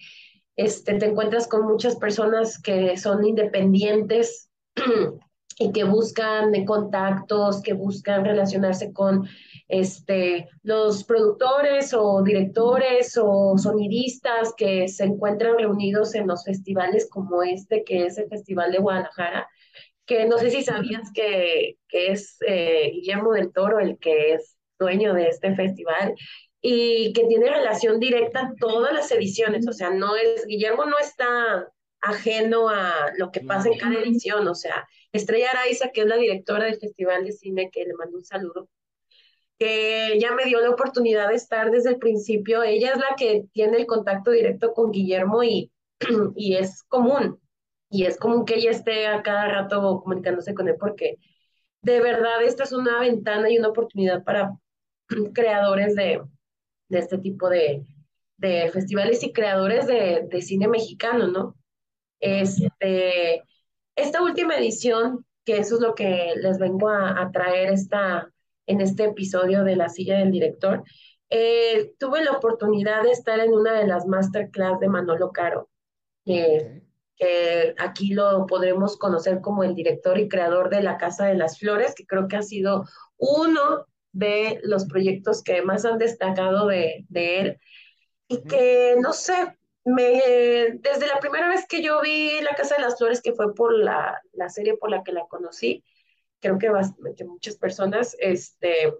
Este, te encuentras con muchas personas que son independientes que buscan contactos, que buscan relacionarse con este, los productores o directores o sonidistas que se encuentran reunidos en los festivales como este, que es el Festival de Guadalajara, que no sé si sabías que, que es eh, Guillermo del Toro el que es dueño de este festival y que tiene relación directa en todas las ediciones, o sea, no es, Guillermo no está ajeno a lo que pasa en cada edición, o sea, Estrella Araiza, que es la directora del Festival de Cine, que le mando un saludo, que ya me dio la oportunidad de estar desde el principio, ella es la que tiene el contacto directo con Guillermo y, y es común, y es común que ella esté a cada rato comunicándose con él porque de verdad esta es una ventana y una oportunidad para creadores de, de este tipo de, de, festivales y creadores de, de, cine mexicano, ¿no? Este, esta última edición, que eso es lo que les vengo a, a traer esta, en este episodio de La silla del director, eh, tuve la oportunidad de estar en una de las masterclass de Manolo Caro, eh, que aquí lo podremos conocer como el director y creador de La Casa de las Flores, que creo que ha sido uno de los proyectos que más han destacado de, de él. Y que, no sé, me, desde la primera vez que yo vi La Casa de las Flores, que fue por la, la serie por la que la conocí, creo que, que muchas personas, este,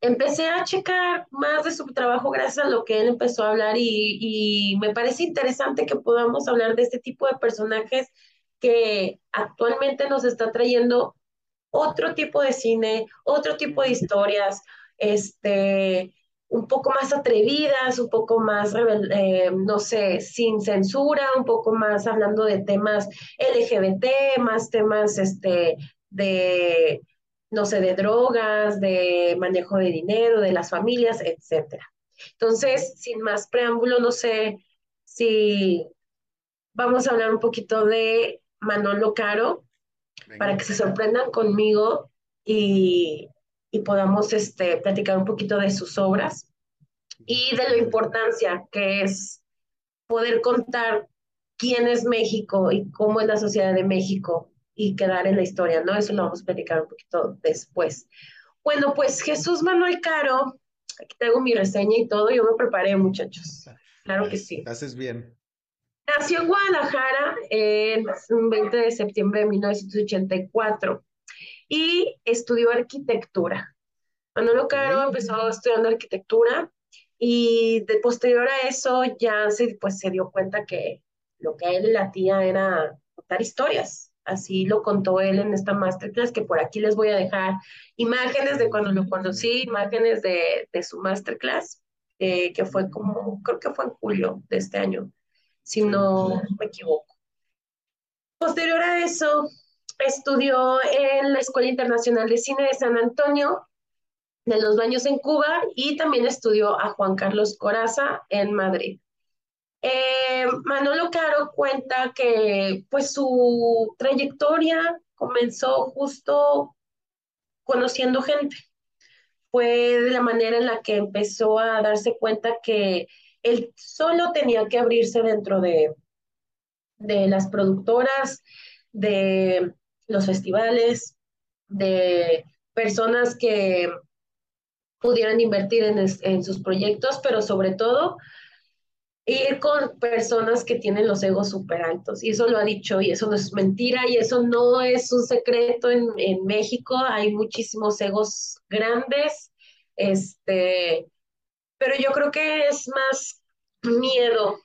empecé a checar más de su trabajo gracias a lo que él empezó a hablar y, y, me parece interesante que podamos hablar de este tipo de personajes que actualmente nos está trayendo otro tipo de cine, otro tipo de historias, este, un poco más atrevidas, un poco más, eh, no sé, sin censura, un poco más hablando de temas LGBT, más temas este, de, no sé, de drogas, de manejo de dinero, de las familias, etcétera. Entonces, sin más preámbulo, no sé si vamos a hablar un poquito de Manolo Caro, para que se sorprendan conmigo y, y podamos este, platicar un poquito de sus obras y de la importancia que es poder contar quién es México y cómo es la sociedad de México y quedar en la historia, ¿no? Eso lo vamos a platicar un poquito después. Bueno, pues Jesús Manuel Caro, aquí tengo mi reseña y todo, yo me preparé, muchachos. Claro que sí.
Haces bien.
Nació en Guadalajara el 20 de septiembre de 1984 y estudió arquitectura. Manolo Caro empezó estudiando arquitectura y de posterior a eso ya se, pues, se dio cuenta que lo que a él le latía era contar historias. Así lo contó él en esta masterclass, que por aquí les voy a dejar imágenes de cuando lo conocí, imágenes de, de su masterclass, eh, que fue como, creo que fue en julio de este año si no me equivoco. Posterior a eso, estudió en la Escuela Internacional de Cine de San Antonio, de los Baños en Cuba, y también estudió a Juan Carlos Coraza en Madrid. Eh, Manolo Caro cuenta que pues su trayectoria comenzó justo conociendo gente. Fue de la manera en la que empezó a darse cuenta que él solo tenía que abrirse dentro de, de las productoras, de los festivales, de personas que pudieran invertir en, en, sus proyectos, pero sobre todo ir con personas que tienen los egos súper altos. Y eso lo ha dicho, y eso no es mentira, y eso no es un secreto en, en México. Hay muchísimos egos grandes, este, pero yo creo que es más miedo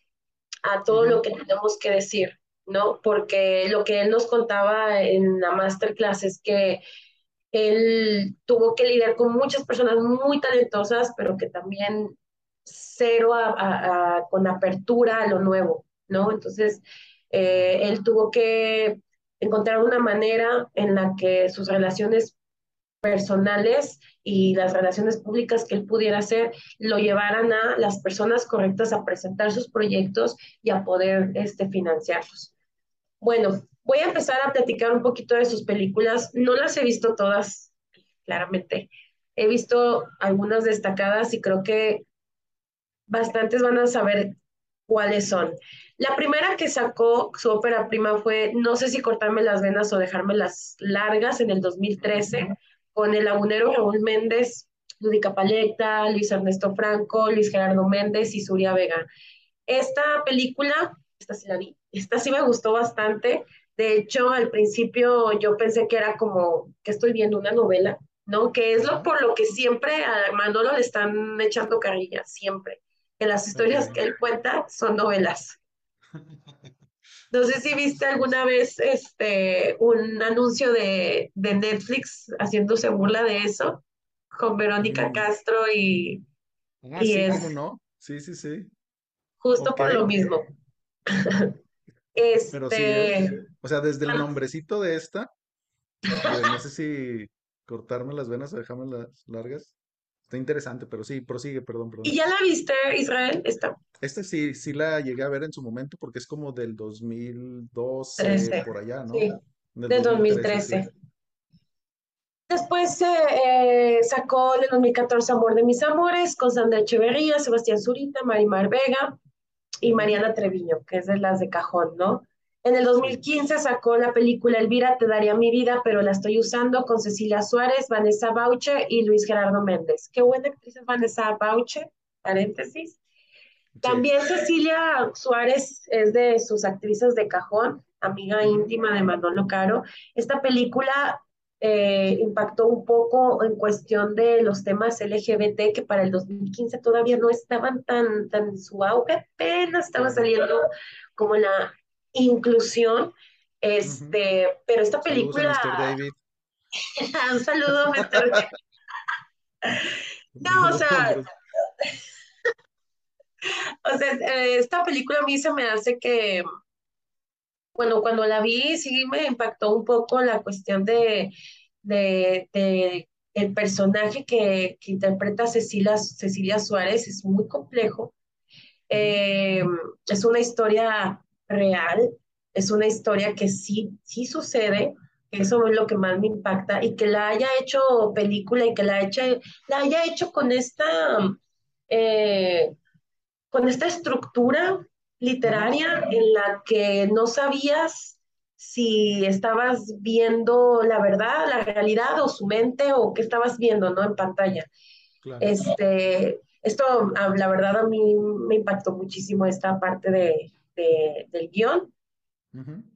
a todo lo que tenemos que decir, ¿no? Porque lo que él nos contaba en la masterclass es que él tuvo que lidiar con muchas personas muy talentosas, pero que también cero con apertura a lo nuevo, ¿no? Entonces, eh, él tuvo que encontrar una manera en la que sus relaciones personales y las relaciones públicas que él pudiera hacer lo llevaran a las personas correctas a presentar sus proyectos y a poder este, financiarlos. Bueno, voy a empezar a platicar un poquito de sus películas. No las he visto todas, claramente. He visto algunas destacadas y creo que bastantes van a saber cuáles son. La primera que sacó su ópera prima fue No sé si cortarme las venas o dejármelas largas en el 2013 con el lagunero Raúl Méndez, Ludica Paleta, Luis Ernesto Franco, Luis Gerardo Méndez y Suria Vega. Esta película, esta sí la vi, esta sí me gustó bastante. De hecho, al principio yo pensé que era como que estoy viendo una novela, ¿no? Que es lo por lo que siempre a Manolo le están echando carrilla, siempre. Que las historias que él cuenta son novelas. No sé si viste alguna vez este, un anuncio de, Netflix haciéndose burla de eso, con Verónica mm. Castro y,
ah, y es, no? Sí, sí, sí.
Justo por lo mismo.
Pero sí, este, o sea, desde el nombrecito de esta, no sé si cortarme las venas o dejarme las largas. Está interesante, pero sí, prosigue, perdón, perdón.
¿Y ya la viste, Israel? Esta.
Esta sí, sí la llegué a ver en su momento porque es como del 2012, por allá, ¿no? Sí,
del 2013. Después eh, sacó en el 2014 Amor de mis amores con Sandra Echeverría, Sebastián Zurita, Marimar Vega y Mariana Treviño, que es de las de cajón, ¿no? En el 2015 sacó la película Elvira, te daría mi vida, pero la estoy usando con Cecilia Suárez, Vanessa Bauche y Luis Gerardo Méndez. Qué buena actriz es Vanessa Bauche, paréntesis. También Cecilia Suárez es de sus actrices de cajón, amiga íntima de Manolo Caro. Esta película eh, impactó un poco en cuestión de los temas LGBT que para el 2015 todavía no estaban tan, tan su auge, apenas estaba saliendo como la inclusión. Este, pero esta película. Un saludo, Mr. no, o sea. o sea, eh, esta película a mí se me hace que, bueno, cuando la vi sí me impactó un poco la cuestión de, de, el personaje que, que interpreta Cecilia, Cecilia Suárez, es muy complejo. Eh, es una historia real, es una historia que sí, sí sucede, eso es lo que más me impacta, y que la haya hecho película y que la, haya, la haya hecho con esta, eh, con esta estructura literaria en la que no sabías si estabas viendo la verdad, la realidad o su mente o qué estabas viendo, ¿no? En pantalla. Este, esto, ah, la verdad, a mí me impactó muchísimo esta parte de, del guion.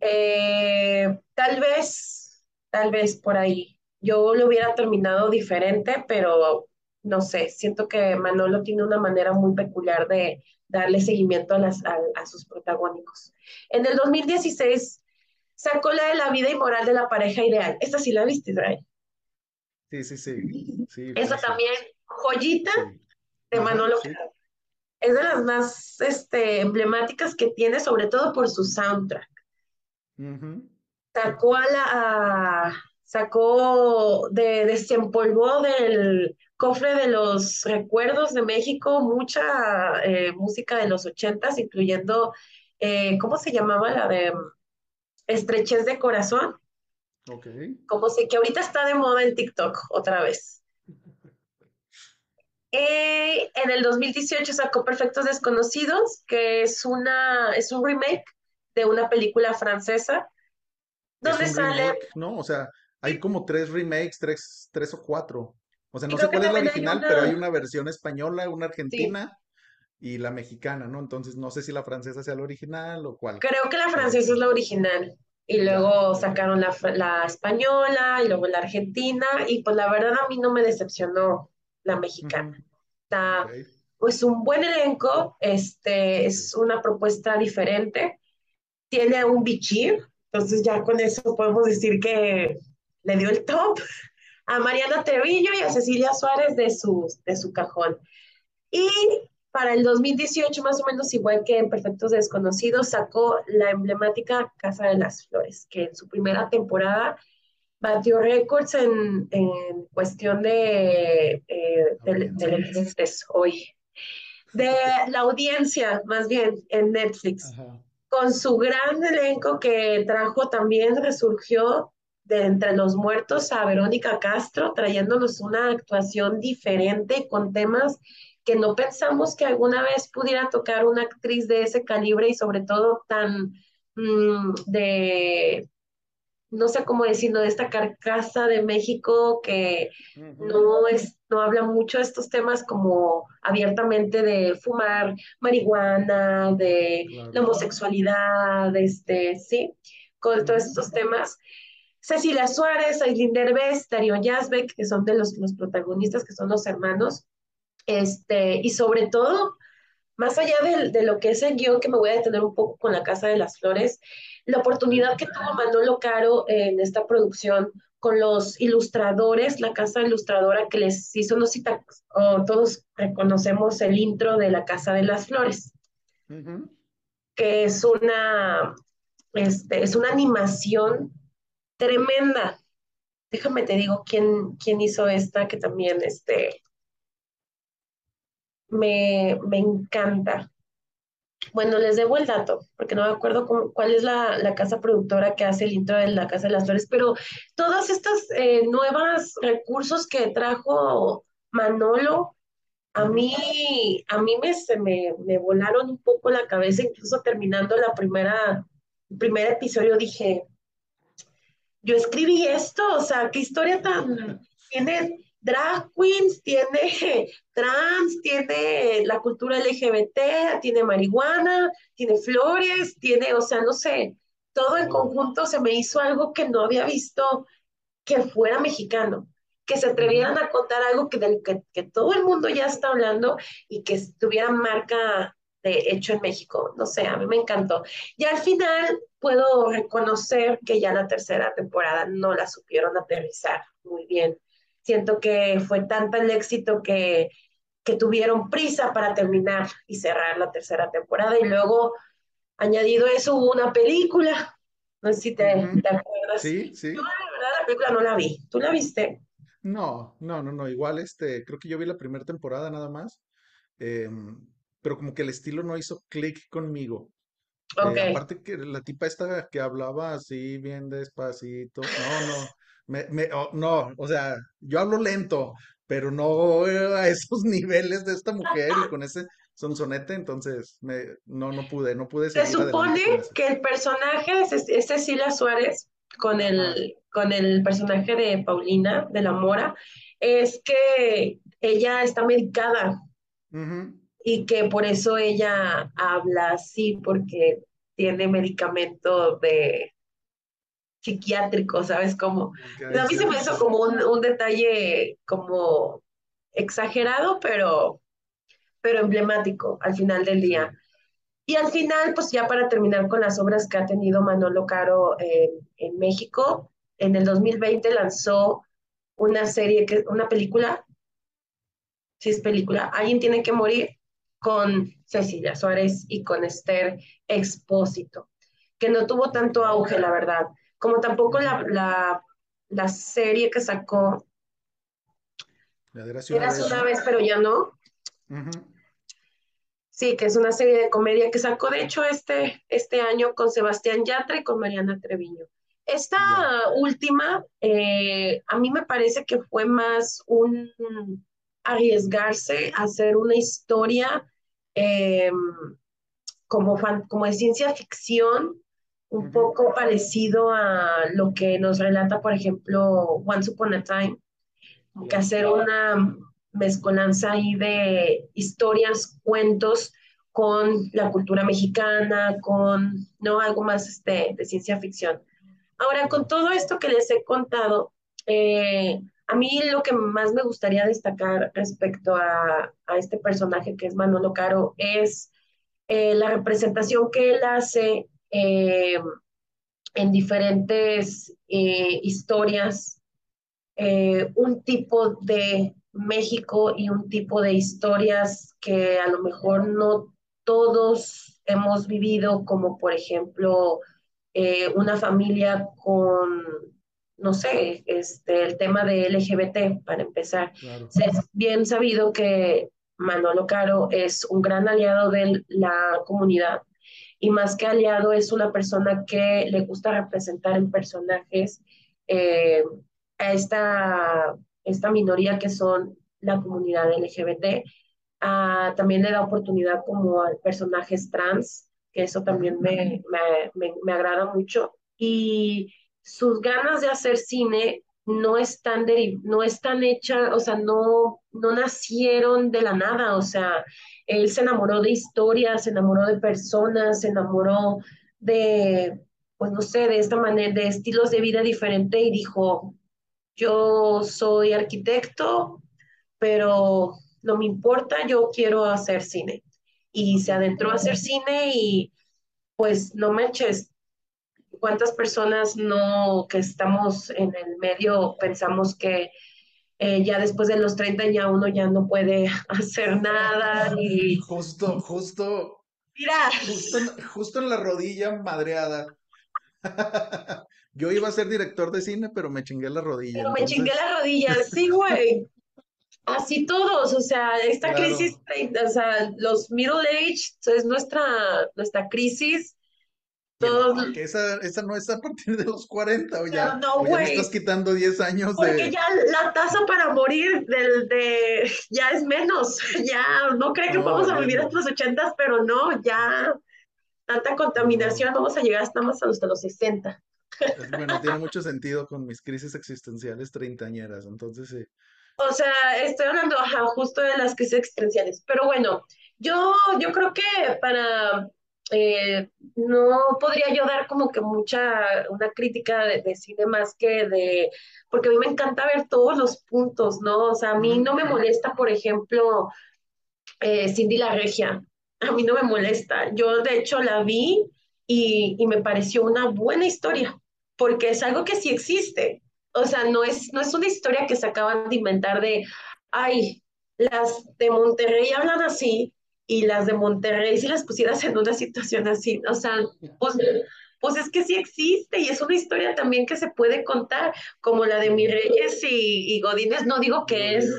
Eh, tal vez, tal vez por ahí. Yo lo hubiera terminado diferente, pero no sé, siento que Manolo tiene una manera muy peculiar de darle seguimiento a, las, a, sus protagónicos. En el 2016 sacó la de la vida y moral de la pareja ideal. Esta sí la viste, Israel.
Sí, sí, sí. sí
Esa también, joyita de Manolo es de las más este, emblemáticas que tiene, sobre todo por su soundtrack. Sacó a la, sacó de, desempolvó del cofre de los recuerdos de México mucha eh, música de los ochentas, incluyendo, eh, ¿cómo se llamaba la de Estrechez de Corazón?
Ok.
Como sé que ahorita está de moda en TikTok otra vez. Eh, en el 2018 sacó Perfectos Desconocidos, que es, una, es un remake de una película francesa.
Donde sale. ¿no? O sea, hay como tres remakes, tres, tres o cuatro. O sea, no sé cuál es la original, pero hay una versión española, una argentina y la mexicana, ¿no? Entonces no sé si la francesa sea la original o cuál.
Creo que la francesa es la original. Y luego sacaron la, la española y luego la argentina. Y pues la verdad a mí no me decepcionó la mexicana. Está, pues, un buen elenco, este, es una propuesta diferente. Tiene un bichir, entonces ya con eso podemos decir que le dio el top a Mariana Trevillo y a Cecilia Suárez de su, de su cajón. Y para el 2018, más o menos igual que en Perfectos Desconocidos, sacó la emblemática Casa de las Flores, que en su primera temporada batió récords en, en cuestión de, eh, de, de, de, hoy, de la audiencia, más bien, en Netflix. Ajá. Con su gran elenco que trajo también, resurgió de entre los muertos a Verónica Castro, trayéndonos una actuación diferente con temas que no pensamos que alguna vez pudiera tocar una actriz de ese calibre y sobre todo tan mmm, de no sé cómo decirlo, de esta carcasa de México que uh -huh. no, es, no habla mucho de estos temas como abiertamente de fumar marihuana, de claro. la homosexualidad, este, sí, con uh -huh. todos estos temas. Cecilia Suárez, Aislinn Derbez, Darío Yazbek, que son de los, los protagonistas, que son los hermanos, este, y sobre todo, más allá de, de, lo que es el guion, que me voy a detener un poco con la Casa de las Flores, la oportunidad que tuvo Manolo Caro en esta producción con los ilustradores, la casa ilustradora que les hizo, no cita, oh, todos reconocemos el intro de la Casa de las Flores, uh -huh. que es una, este, es una animación tremenda. Déjame te digo quién, quién hizo esta, que también este, me, me encanta. Bueno, les debo el dato, porque no me acuerdo cuál es la, la, casa productora que hace el intro de la Casa de las Flores, pero todas estas eh, nuevas recursos que trajo Manolo, a mí, a mí me, se me, me volaron un poco la cabeza, incluso terminando la primera, el primer episodio dije, yo escribí esto, o sea, qué historia tan, tiene drag queens, tiene trans, tiene la cultura LGBT, tiene marihuana, tiene flores, tiene, o sea, no sé, todo en conjunto se me hizo algo que no había visto que fuera mexicano, que se atrevieran a contar algo que, del, que, todo el mundo ya está hablando y que tuviera marca de hecho en México, no sé, a mí me encantó. Y al final puedo reconocer que ya la tercera temporada no la supieron aterrizar muy bien siento que fue tanto el éxito que, que tuvieron prisa para terminar y cerrar la tercera temporada y luego añadido eso hubo una película, no sé si te, acuerdas.
Sí, sí.
Yo la verdad la película no la vi, ¿tú la viste?
No, no, no, no, igual este, creo que yo vi la primera temporada nada más, eh, pero como que el estilo no hizo clic conmigo. Okay. Eh, aparte que la tipa esta que hablaba así bien despacito, no, no, me, me, oh, no, o sea, yo hablo lento, pero no a esos niveles de esta mujer y con ese sonsonete, entonces me, no, no pude, no pude
Se supone que el personaje es, es, Cecilia Suárez con el, con el personaje de Paulina, de la Mora, es que ella está medicada uh -huh. Y que por eso ella habla así, porque tiene medicamento de, psiquiátrico, ¿sabes cómo? Okay, a mí se me hizo como un, un, detalle como exagerado, pero, pero emblemático al final del día. Y al final, pues ya para terminar con las obras que ha tenido Manolo Caro en, en México, en el 2020 lanzó una serie, que, una película, sí es película, Alguien tiene que morir, con Cecilia Suárez y con Esther Expósito, que no tuvo tanto auge, la verdad como tampoco la, la, la serie que sacó.
La de Eras
una, Eras una vez, pero ya no. Uh -huh. Sí, que es una serie de comedia que sacó, de hecho, este, este año con Sebastián Yatra y con Mariana Treviño. Esta yeah. última, eh, a mí me parece que fue más un arriesgarse a hacer una historia eh, como, fan, como de ciencia ficción, un poco parecido a lo que nos relata, por ejemplo, Once Upon a Time, que hacer una mezcolanza ahí de historias, cuentos con la cultura mexicana, con no algo más este, de ciencia ficción. Ahora, con todo esto que les he contado, eh, a mí lo que más me gustaría destacar respecto a, este personaje que es Manolo Caro es eh, la representación que él hace eh, en diferentes eh, historias un tipo de México y un tipo de historias que a lo mejor no todos hemos vivido, como por ejemplo una familia con no sé, este, el tema de LGBT, para empezar. Es bien sabido que Manolo Caro es un gran aliado de la comunidad y más que aliado es una persona que le gusta representar en personajes eh, a esta, esta minoría que son la comunidad LGBT. Ah, también le da oportunidad como a personajes trans, que eso también me, me, me agrada mucho. Y sus ganas de hacer cine no están, no están hechas, o sea, no, no nacieron de la nada, o sea, él se enamoró de historias, se enamoró de personas, se enamoró de, pues no sé, de esta manera, de estilos de vida diferente y dijo, yo soy arquitecto, pero no me importa, yo quiero hacer cine. Y se adentró a hacer cine y pues no manches, ¿Cuántas personas no que estamos en el medio pensamos que eh, ya después de los 30 ya uno ya no puede hacer nada y
justo, justo,
mira,
justo, en la rodilla madreada. Yo iba a ser director de cine, pero me chingué la rodilla.
Pero me chingué la rodilla, sí, güey. Así todos, o sea, esta crisis, o sea, los middle age, es nuestra, nuestra crisis
que esa, esa no es a partir de los 40 o ya, no, o ya me estás quitando 10 años
Porque ya la tasa para morir del, de, ya es menos, ya no creo que vamos a vivir hasta los 80, pero no, ya. Tanta contaminación, vamos a llegar hasta más hasta los 60.
Bueno, tiene mucho sentido con mis crisis existenciales treintañeras, entonces sí.
O sea, estoy hablando justo de las crisis existenciales, pero bueno, yo, yo creo que para eh, no podría yo dar como que mucha, una crítica de, cine más que de, porque a mí me encanta ver todos los puntos, ¿no? O sea, a mí no me molesta, por ejemplo, eh, Cindy la Regia, a mí no me molesta. Yo de hecho la vi y, y, me pareció una buena historia, porque es algo que sí existe. O sea, no es, no es una historia que se acaban de inventar de, ay, las de Monterrey hablan así, y las de Monterrey, si las pusieras en una situación así, o sea, pues, pues es que sí existe y es una historia también que se puede contar, como la de Mireyes y, y Godínez, no digo que es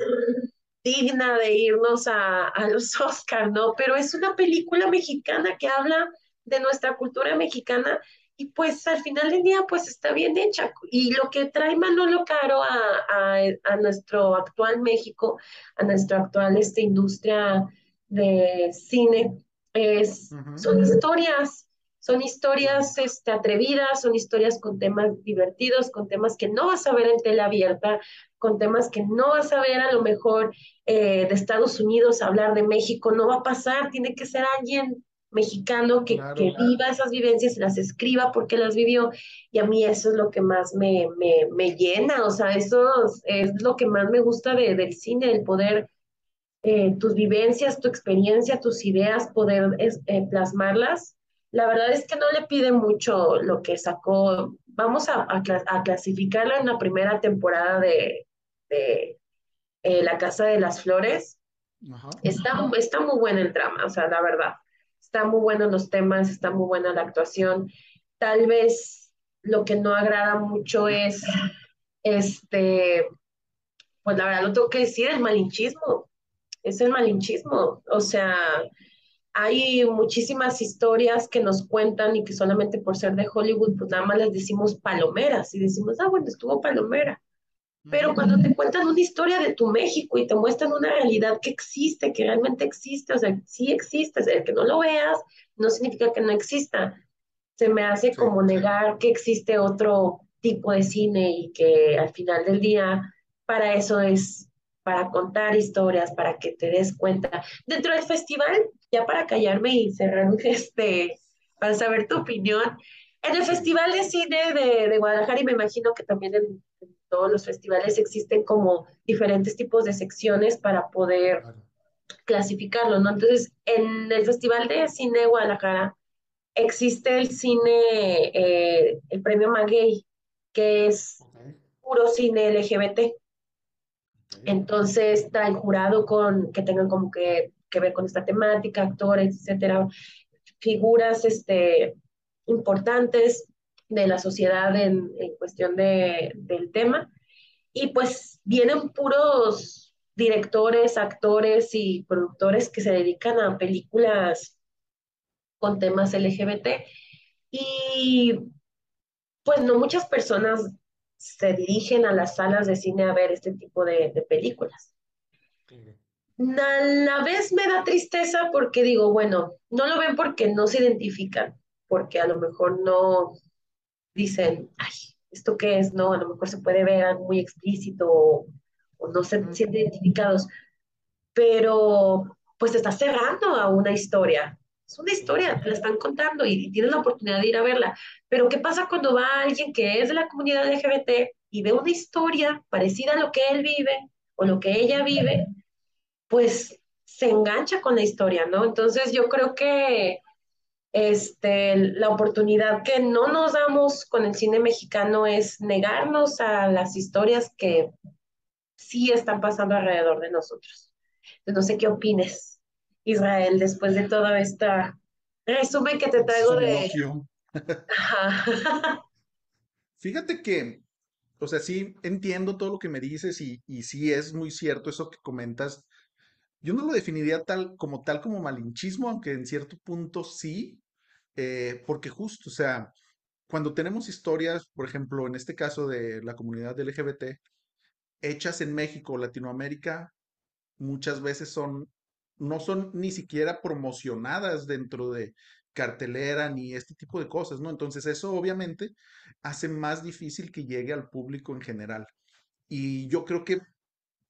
digna de irnos a, a los Oscars, ¿no? Pero es una película mexicana que habla de nuestra cultura mexicana y pues al final del día pues está bien hecha. Y lo que trae Manolo Caro a, a, a nuestro actual México, a nuestra actual esta industria de cine. Es, Son historias, son historias este, atrevidas, son historias con temas divertidos, con temas que no vas a ver en tele abierta, con temas que no vas a ver a lo mejor eh, de Estados Unidos, hablar de México, no va a pasar, tiene que ser alguien mexicano que, que, viva esas vivencias, las escriba porque las vivió, y a mí eso es lo que más me, me, me llena, o sea, eso es, lo que más me gusta de, del cine, el poder eh, tus vivencias, tu experiencia, tus ideas, poder eh, plasmarlas. La verdad es que no le pide mucho lo que sacó. Vamos a, a, clasificarla en la primera temporada de, de eh, La Casa de las Flores. Está, está muy buena el drama, o sea, la verdad. Está muy bueno los temas, está muy buena la actuación. Tal vez lo que no agrada mucho es, este, pues la verdad lo tengo que decir, el malinchismo es el malinchismo. O sea, hay muchísimas historias que nos cuentan y que solamente por ser de Hollywood, pues nada más les decimos palomeras y decimos, ah, bueno, estuvo palomera. Pero cuando te cuentan una historia de tu México y te muestran una realidad que existe, que realmente existe, o sea, sí existe, el que no lo veas no significa que no exista. Se me hace como negar que existe otro tipo de cine y que al final del día para eso es para contar historias, para que te des cuenta. Dentro del festival, ya para callarme y cerrar este, para saber tu opinión, en el Festival de Cine de, de Guadalajara, y me imagino que también en, todos los festivales existen como diferentes tipos de secciones para poder clasificarlo, ¿no? Entonces, en el Festival de Cine de Guadalajara existe el cine, eh, el premio Maguey, que es puro cine LGBT. Entonces, está el jurado con, que tengan como que, que ver con esta temática, actores, etcétera, figuras este, importantes. de la sociedad en, cuestión de, del tema. Y pues vienen puros directores, actores y productores que se dedican a películas con temas LGBT. Y pues no muchas personas se dirigen a las salas de cine a ver este tipo de, de películas. A la vez me da tristeza porque digo, bueno, no lo ven porque no se identifican, porque a lo mejor no dicen, ay, ¿esto qué es? No, a lo mejor se puede ver muy explícito o, o no se sienten identificados, pero pues te está cerrando a una historia. Es una historia, te la están contando y, tienes la oportunidad de ir a verla. Pero ¿qué pasa cuando va alguien que es de la comunidad LGBT y ve una historia parecida a lo que él vive o lo que ella vive? Pues se engancha con la historia, ¿no? Entonces yo creo que este, la oportunidad que no nos damos con el cine mexicano es negarnos a las historias que sí están pasando alrededor de nosotros. Entonces, no sé qué opines, Israel, después de todo este resumen que te traigo de...
Fíjate que, o sea, sí entiendo todo lo que me dices y, y sí es muy cierto eso que comentas. Yo no lo definiría tal como tal como malinchismo, aunque en cierto punto sí, eh, porque justo, o sea, cuando tenemos historias, por ejemplo, en este caso de la comunidad LGBT, hechas en México o Latinoamérica, muchas veces son, no son ni siquiera promocionadas dentro de cartelera ni este tipo de cosas, ¿no? Entonces eso obviamente hace más difícil que llegue al público en general. Y yo creo que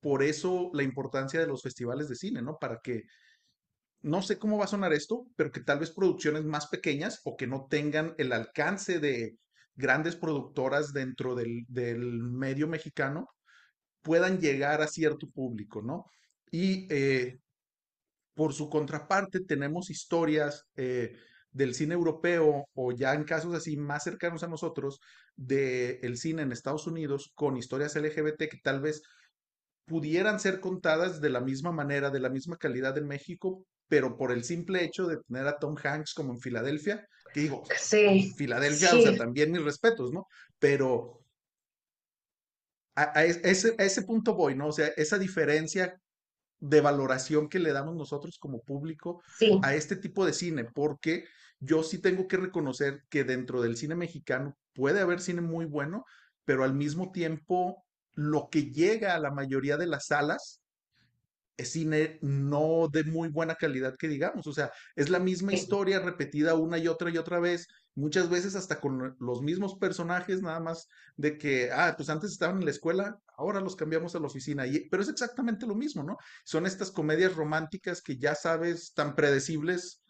por eso la importancia de los festivales de cine, ¿no? Para que, no sé cómo va a sonar esto, pero que tal vez producciones más pequeñas o que no tengan el alcance de grandes productoras dentro del, del medio mexicano puedan llegar a cierto público, ¿no? Y eh, por su contraparte tenemos historias eh, del cine europeo o ya en casos así más cercanos a nosotros del cine en Estados Unidos con historias LGBT que tal vez pudieran ser contadas de la misma manera, de la misma calidad en México, pero por el simple hecho de tener a Tom Hanks como en Filadelfia, que digo,
Sí,
Filadelfia, o sea, también mis respetos, ¿no? Pero a, a es- ese, a ese punto voy, ¿no? O sea, esa diferencia de valoración que le damos nosotros como público
sí,
a este tipo de cine, porque yo sí tengo que reconocer que dentro del cine mexicano puede haber cine muy bueno, pero al mismo tiempo lo que llega a la mayoría de las salas es cine no de muy buena calidad que digamos, o sea, es la misma historia repetida una y otra y otra vez, muchas veces hasta con los mismos personajes, nada más de que, ah, pues antes estaban en la escuela, ahora los cambiamos a la oficina, y, pero es exactamente lo mismo, ¿no? Son estas comedias románticas que ya sabes, tan predecibles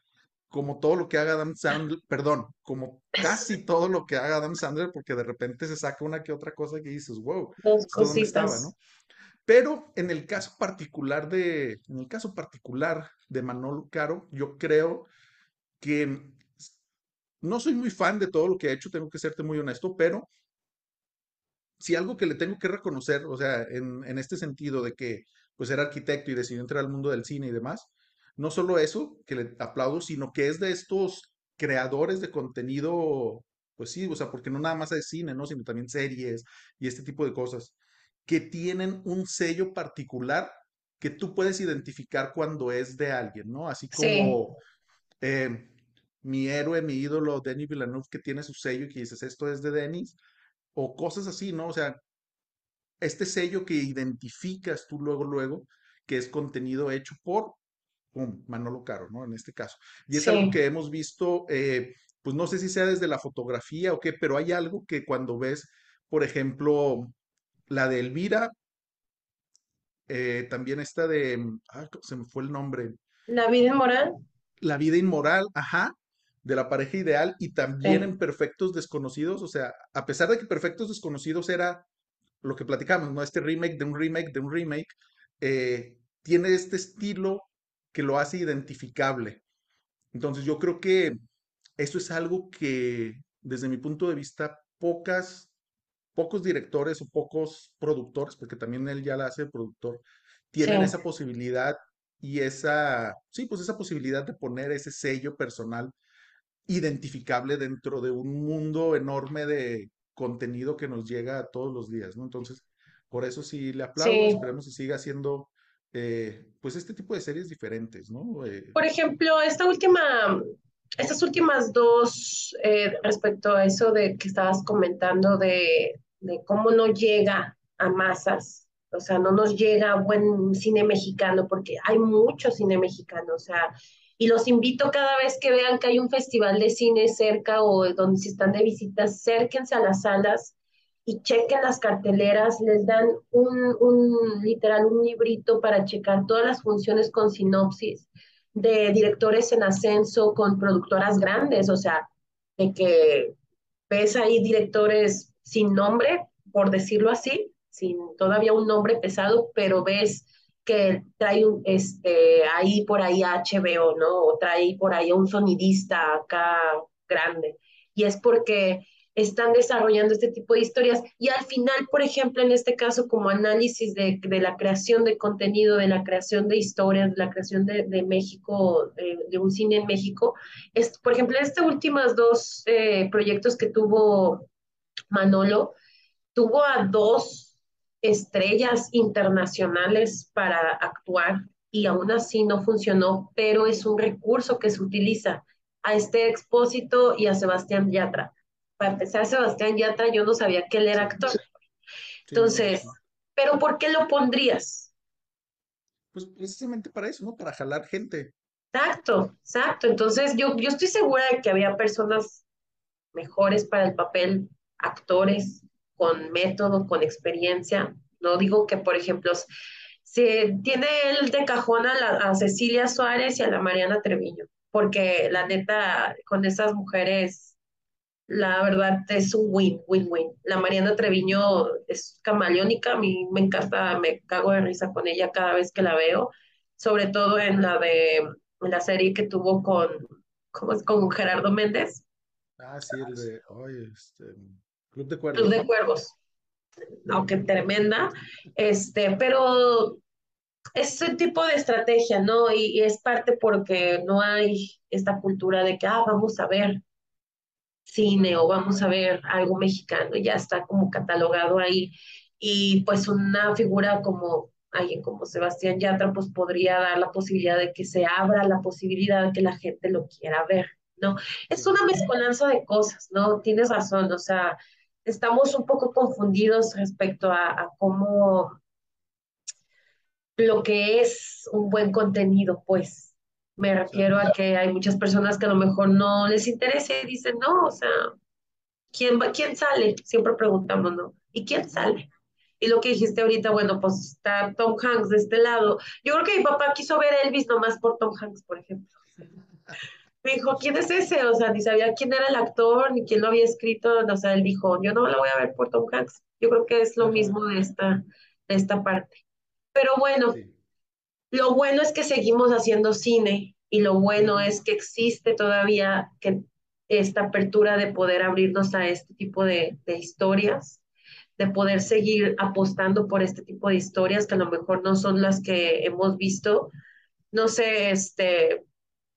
como todo lo que haga Adam Sandler, perdón, como casi todo lo que haga Adam Sandler, porque de repente se saca una que otra cosa que dices, wow,
dos
¿esto dónde estaba, no? Pero en el caso particular de, en el caso particular de Manolo Caro, yo creo que no soy muy fan de todo lo que ha hecho, tengo que serte muy honesto, pero si algo que le tengo que reconocer, o sea, en, en este sentido de que pues era arquitecto y decidió entrar al mundo del cine y demás, no solo eso, que le aplaudo, sino que es de estos creadores de contenido, pues sí, o sea, porque no nada más es cine, ¿no? Sino también series y este tipo de cosas, que tienen un sello particular que tú puedes identificar cuando es de alguien, ¿no? Así
Sí,
como eh, mi héroe, mi ídolo, Denis Villeneuve, que tiene su sello y que dices, esto es de Denis, o cosas así, ¿no? O sea, este sello que identificas tú luego, luego, que es contenido hecho por Manolo Caro, ¿no? En este caso. Y es algo
sí,
que hemos visto, eh, pues no sé si sea desde la fotografía o qué, pero hay algo que cuando ves, por ejemplo, la de Elvira, eh, también esta de, ah, se me fue el nombre,
la vida inmoral.
La vida inmoral, ajá, de la pareja ideal y también
Sí,
en Perfectos Desconocidos, o sea, a pesar de que Perfectos Desconocidos era lo que platicamos, ¿no? Este remake de un remake de un remake, eh, tiene este estilo que lo hace identificable. Entonces yo creo que eso es algo que desde mi punto de vista pocas, pocos directores o pocos productores, porque también él ya la hace productor,
sí,
tienen esa posibilidad y esa, sí, pues esa posibilidad de poner ese sello personal identificable dentro de un mundo enorme de contenido que nos llega todos los días, ¿no? Entonces, por eso sí le aplaudo,
Sí.
esperemos que siga haciendo, eh, pues, este tipo de series diferentes, ¿no? Eh,
Por ejemplo, esta última, estas últimas dos, eh, respecto a eso de que estabas comentando de, de cómo no llega a masas, o sea, no nos llega buen cine mexicano, porque hay mucho cine mexicano, o sea, y los invito cada vez que vean que hay un festival de cine cerca o donde si están de visita, acérquense a las salas y chequen las carteleras, les dan un, un literal, un librito para checar todas las funciones con sinopsis de directores en ascenso con productoras grandes, o sea, de que ves ahí directores sin nombre, por decirlo así, sin todavía un nombre pesado, pero ves que trae un, este, ahí por ahí HBO, ¿no? O trae por ahí un sonidista acá grande. Y es porque están desarrollando este tipo de historias. Y al final, por ejemplo, en este caso, como análisis de, de la creación de contenido, de la creación de historias, de la creación de, de México, de, de, un cine en México, es, por ejemplo, estos últimos dos eh, proyectos que tuvo Manolo, tuvo a dos estrellas internacionales para actuar y aún así no funcionó, pero es un recurso que se utiliza a este expósito y a Sebastián Yatra para empezar, Sebastián Yatra, yo no sabía que él era actor. Entonces, ¿pero por qué lo pondrías?
Pues precisamente para eso, ¿no? Para jalar gente.
Exacto, exacto. Entonces, yo, yo estoy segura de que había personas mejores para el papel, actores con método, con experiencia. No digo que, por ejemplo, se tiene él de cajón a, la, a Cecilia Suárez y a la Mariana Treviño, porque la neta, con esas mujeres la verdad es un win, win-win. La Mariana Treviño es camaleónica, a mí me encanta, me cago de risa con ella cada vez que la veo, sobre todo en la de la serie que tuvo con. Con Gerardo Méndez.
Ah, sí, el de, este, Club de Cuervos.
Club de Cuervos. Qué tremenda. Este, pero es un tipo de estrategia, ¿no? Y, y es parte porque no hay esta cultura de que, ah, vamos a ver, cine o vamos a ver algo mexicano, ya está como catalogado ahí. Y pues una figura como alguien como Sebastián Yatra, pues podría dar la posibilidad de que se abra la posibilidad de que la gente lo quiera ver, ¿no? Es una mezcolanza de cosas, ¿no? Tienes razón, o sea, estamos un poco confundidos respecto a, cómo lo que es un buen contenido, pues, me refiero a que hay muchas personas que a lo mejor no les interesa y dicen, no, o sea, ¿quién, va, ¿quién sale? Siempre preguntamos, ¿no? ¿Y quién sale? Y lo que dijiste ahorita, bueno, pues está Tom Hanks de este lado. Yo creo que mi papá quiso ver Elvis nomás por Tom Hanks, por ejemplo. Me dijo, ¿quién es ese? O sea, ni sabía quién era el actor, ni quién lo había escrito. O sea, él dijo, yo no la voy a ver por Tom Hanks. Yo creo que es lo mismo de esta, de esta parte. Pero bueno, sí. Lo bueno es que seguimos haciendo cine y lo bueno es que existe todavía que esta apertura de poder abrirnos a este tipo de, de, historias, de poder seguir apostando por este tipo de historias que a lo mejor no son las que hemos visto. No sé, este,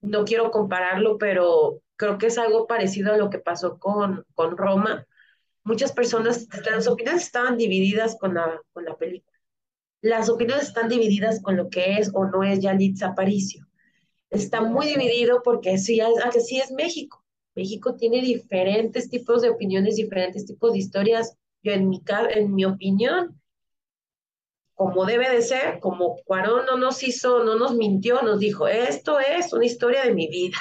no quiero compararlo, pero creo que es algo parecido a lo que pasó con, con Roma. Muchas personas, las opiniones estaban divididas con la, con la película las opiniones están divididas con lo que es o no es Yalitza Aparicio. Está muy dividido porque sí, que sí es México. México tiene diferentes tipos de opiniones, diferentes tipos de historias. Yo en mi, en mi opinión, como debe de ser, como Cuarón no nos hizo, no nos mintió, nos dijo, esto es una historia de mi vida.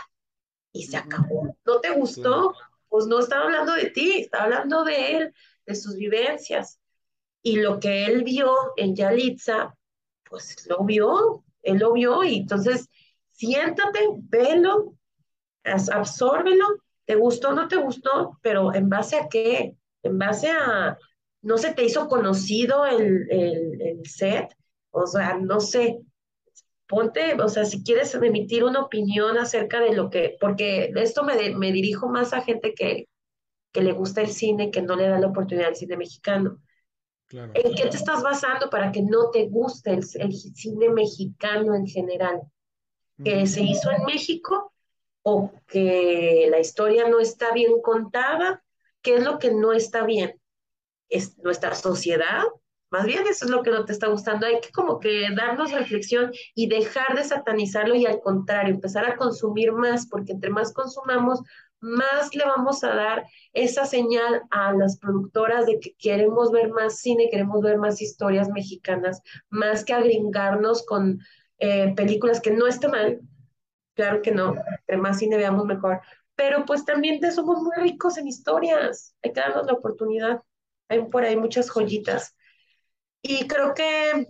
Y se acabó. ¿No te gustó? Pues no estaba hablando de ti, estaba hablando de él, de sus vivencias y lo que él vio en Yalitza, pues lo vio, él lo vio y entonces siéntate, velo, absórbelo, te gustó o no te gustó, pero en base a qué, en base a, no se te hizo conocido el, el, el set, o sea, no sé, ponte, o sea, si quieres emitir una opinión acerca de lo que, porque esto me, me dirijo más a gente que, que le gusta el cine, que no le da la oportunidad al cine mexicano. Claro. ¿En qué te estás basando para que no te guste el, el cine mexicano en general? Que se hizo en México o que la historia no está bien contada, ¿qué es lo que no está bien? ¿Es nuestra sociedad? Más bien eso es lo que no te está gustando. Hay que como que darnos reflexión y dejar de satanizarlo y al contrario, empezar a consumir más, porque entre más consumamos, más le vamos a dar esa señal a las productoras de que queremos ver más cine, queremos ver más historias mexicanas, más que agringarnos con eh, películas que no está mal, claro que no, entre más cine veamos mejor, pero pues también somos muy ricos en historias, hay que darnos la oportunidad, hay por ahí muchas joyitas. Y creo que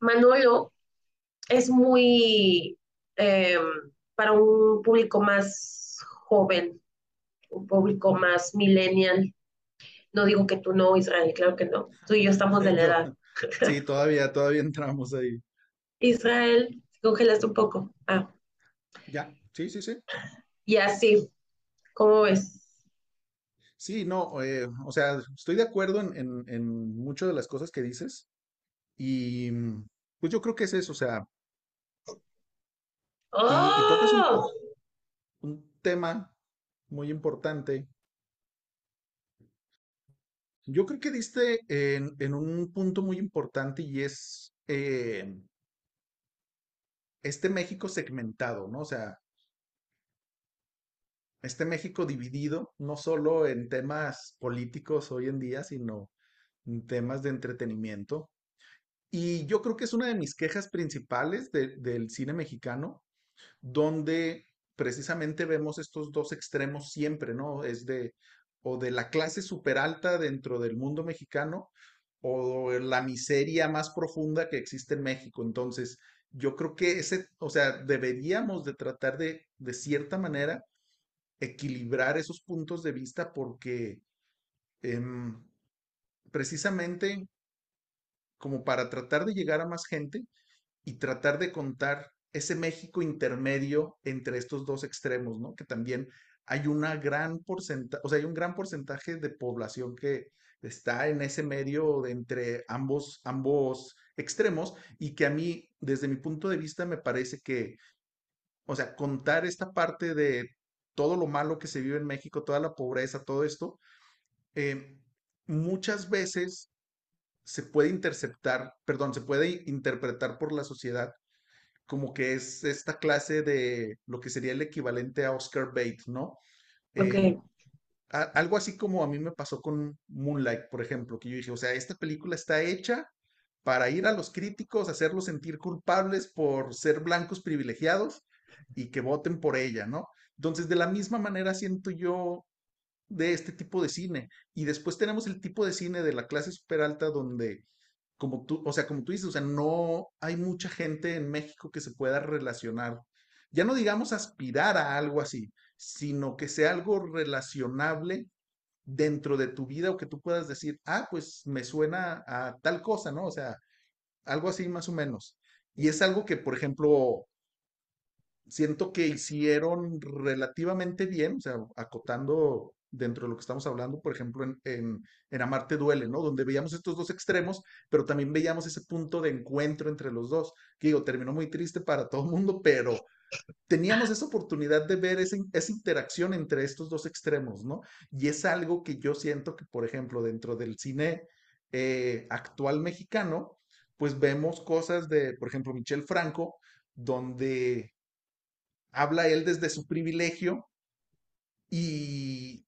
Manolo es muy eh, para un público más joven, un público más millennial. No digo que tú no, Israel, claro que no. Tú y yo estamos de la edad.
Sí, todavía, todavía entramos ahí.
Israel, congelaste un poco. Ah.
Ya, sí, sí, sí.
Y así, ¿cómo ves?
Sí, no, eh, o sea, estoy de acuerdo en, en, en muchas de las cosas que dices y pues yo creo que es eso, o sea, y, y tocas un,
¡Oh!
un tema muy importante. Yo creo que diste en, en un punto muy importante y es eh, este México segmentado, ¿no? O sea, este México dividido, no solo en temas políticos hoy en día, sino en temas de entretenimiento. Y yo creo que es una de mis quejas principales de- del cine mexicano, donde precisamente vemos estos dos extremos siempre, ¿no? Es de o de la clase super alta dentro del mundo mexicano o la miseria más profunda que existe en México. Entonces, yo creo que ese, o sea, deberíamos de tratar de, de cierta manera, equilibrar esos puntos de vista porque em, precisamente como para tratar de llegar a más gente y tratar de contar ese México intermedio entre estos dos extremos, ¿no? Que también hay una gran porcentaje, o sea, hay un gran porcentaje de población que está en ese medio de entre ambos, ambos extremos y que a mí, desde mi punto de vista, me parece que, o sea, contar esta parte de todo lo malo que se vive en México, toda la pobreza, todo esto, eh, muchas veces se puede interceptar, perdón, se puede interpretar por la sociedad como que es esta clase de lo que sería el equivalente a Oscar bait, ¿no? Eh, a- algo así como a mí me pasó con Moonlight, por ejemplo, que yo dije, o sea, esta película está hecha para ir a los críticos, hacerlos sentir culpables por ser blancos privilegiados y que voten por ella, ¿no? Entonces, de la misma manera siento yo de este tipo de cine. Y después tenemos el tipo de cine de la clase super alta donde, como tú, o sea, como tú dices, o sea, no hay mucha gente en México que se pueda relacionar. Ya no digamos aspirar a algo así, sino que sea algo relacionable dentro de tu vida o que tú puedas decir, ah, pues me suena a tal cosa, ¿no? O sea, algo así más o menos. Y es algo que, por ejemplo, siento que hicieron relativamente bien, o sea, acotando dentro de lo que estamos hablando, por ejemplo, en, en, en Amarte Duele, ¿no? Donde veíamos estos dos extremos, pero también veíamos ese punto de encuentro entre los dos, que digo, terminó muy triste para todo el mundo, pero teníamos esa oportunidad de ver esa, esa interacción entre estos dos extremos, ¿no? Y es algo que yo siento que, por ejemplo, dentro del cine eh, actual mexicano, pues vemos cosas de, por ejemplo, Michel Franco, donde habla él desde su privilegio y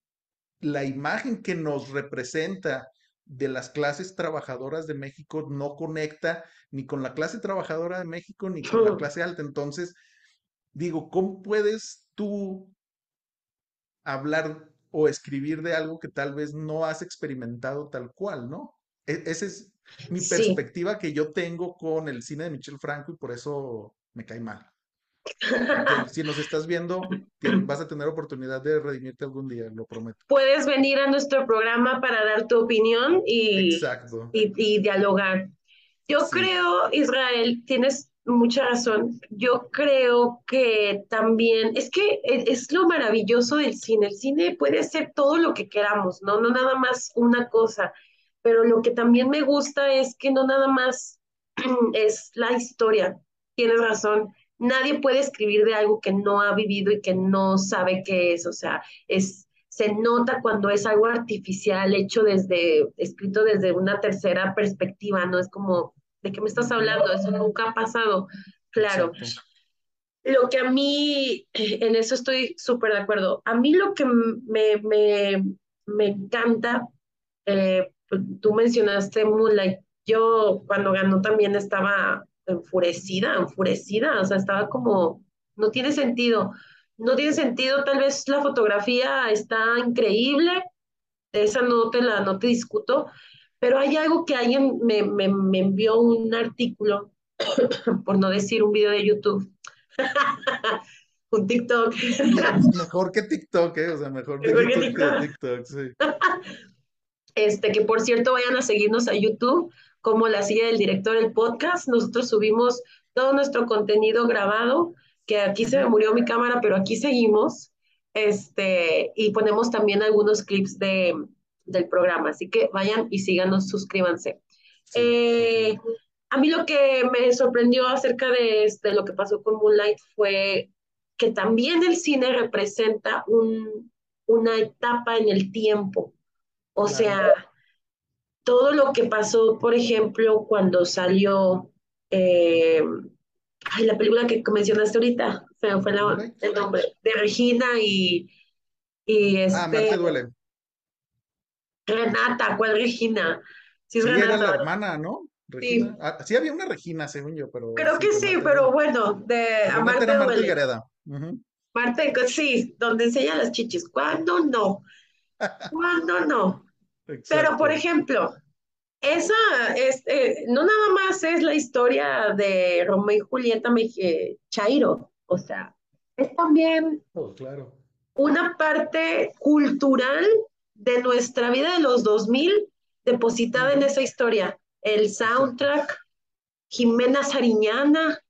la imagen que nos representa de las clases trabajadoras de México no conecta ni con la clase trabajadora de México ni con la clase alta. Entonces, digo, ¿cómo puedes tú hablar o escribir de algo que tal vez no has experimentado tal cual, ¿no? E- esa es mi
sí.
perspectiva que yo tengo con el cine de Michel Franco y por eso me cae mal. Si nos estás viendo, vas a tener oportunidad de redimirte algún día, lo prometo.
Puedes venir a nuestro programa para dar tu opinión y,
Exacto.
y, y dialogar. Yo
Sí.
creo, Israel, tienes mucha razón. Yo creo que también, es que es, es lo maravilloso del cine. El cine puede ser todo lo que queramos, ¿no? No nada más una cosa. Pero lo que también me gusta es que no nada más es la historia. Tienes razón. Nadie puede escribir de algo que no ha vivido y que no sabe qué es, o sea, es, se nota cuando es algo artificial, hecho desde, escrito desde una tercera perspectiva, no es como, ¿de qué me estás hablando? Eso nunca ha pasado, claro. Lo que a mí, en eso estoy súper de acuerdo, a mí lo que me, me, me encanta, eh, pues, tú mencionaste Moonlight, yo cuando ganó también estaba enfurecida, enfurecida, o sea, estaba como, no tiene sentido, no tiene sentido, tal vez la fotografía está increíble, esa no te la, no te discuto, pero hay algo que alguien me, me, me envió un artículo, por no decir un video de YouTube, un TikTok.
Mejor que TikTok, ¿eh? O sea, mejor, mejor que TikTok. Que TikTok sí.
Este, que por cierto, vayan a seguirnos a YouTube como La Silla del Director, el podcast. Nosotros subimos todo nuestro contenido grabado, que aquí se me murió mi cámara, pero aquí seguimos. Este, y ponemos también algunos clips de, del programa. Así que vayan y síganos, suscríbanse. Eh, a mí lo que me sorprendió acerca de, de, lo que pasó con Moonlight fue que también el cine representa un, una etapa en el tiempo. O sea, todo lo que pasó, por ejemplo, cuando salió eh, la película que mencionaste ahorita, fue el nombre, de Regina y, y este,
Ah, duele.
Renata, ¿cuál Regina?
Sí, era la hermana, ¿no? Sí. Ah, sí. había una Regina, según yo, pero...
Creo que sí, pero bueno, de Amarte
Marta
Marte, sí, donde enseña las chichis. ¿Cuándo no? ¿Cuándo no? Pero, por ejemplo, esa es, eh, no nada más es la historia de Romeo y Julieta Chairo, o sea, es también
oh, claro.
una parte cultural de nuestra vida de los 2000 depositada en esa historia. El soundtrack, Jimena Sariñana,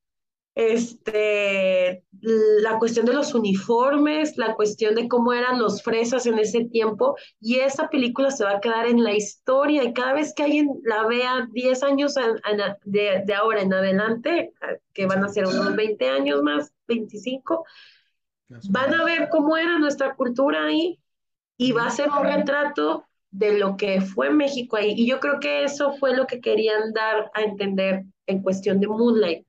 este, la cuestión de los uniformes, la cuestión de cómo eran los fresas en ese tiempo, y esa película se va a quedar en la historia, y cada vez que alguien la vea 10 años de, de, ahora en adelante, que van a ser unos 20 años más, 25, van a ver cómo era nuestra cultura ahí, y va a ser un retrato de lo que fue México ahí, y yo creo que eso fue lo que querían dar a entender en cuestión de Moonlight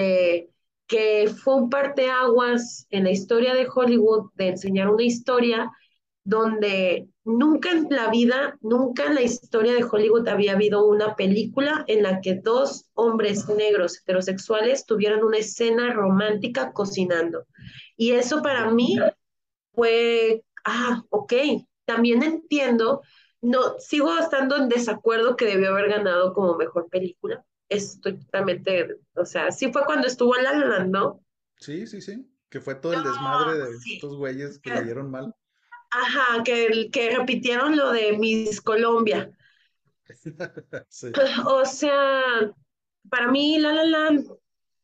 de que fue un parteaguas en la historia de Hollywood, de enseñar una historia donde nunca en la vida, nunca en la historia de Hollywood había habido una película en la que dos hombres negros heterosexuales tuvieran una escena romántica cocinando. Y eso para mí fue, ah, ok, también entiendo, no, sigo estando en desacuerdo que debió haber ganado como mejor película, estoy totalmente, o sea, sí fue cuando estuvo La La ¿no?
Sí, sí, sí, que fue todo el desmadre de estos güeyes que le dieron mal.
Ajá, que, que repitieron lo de Miss Colombia. O sea, para mí La La Land,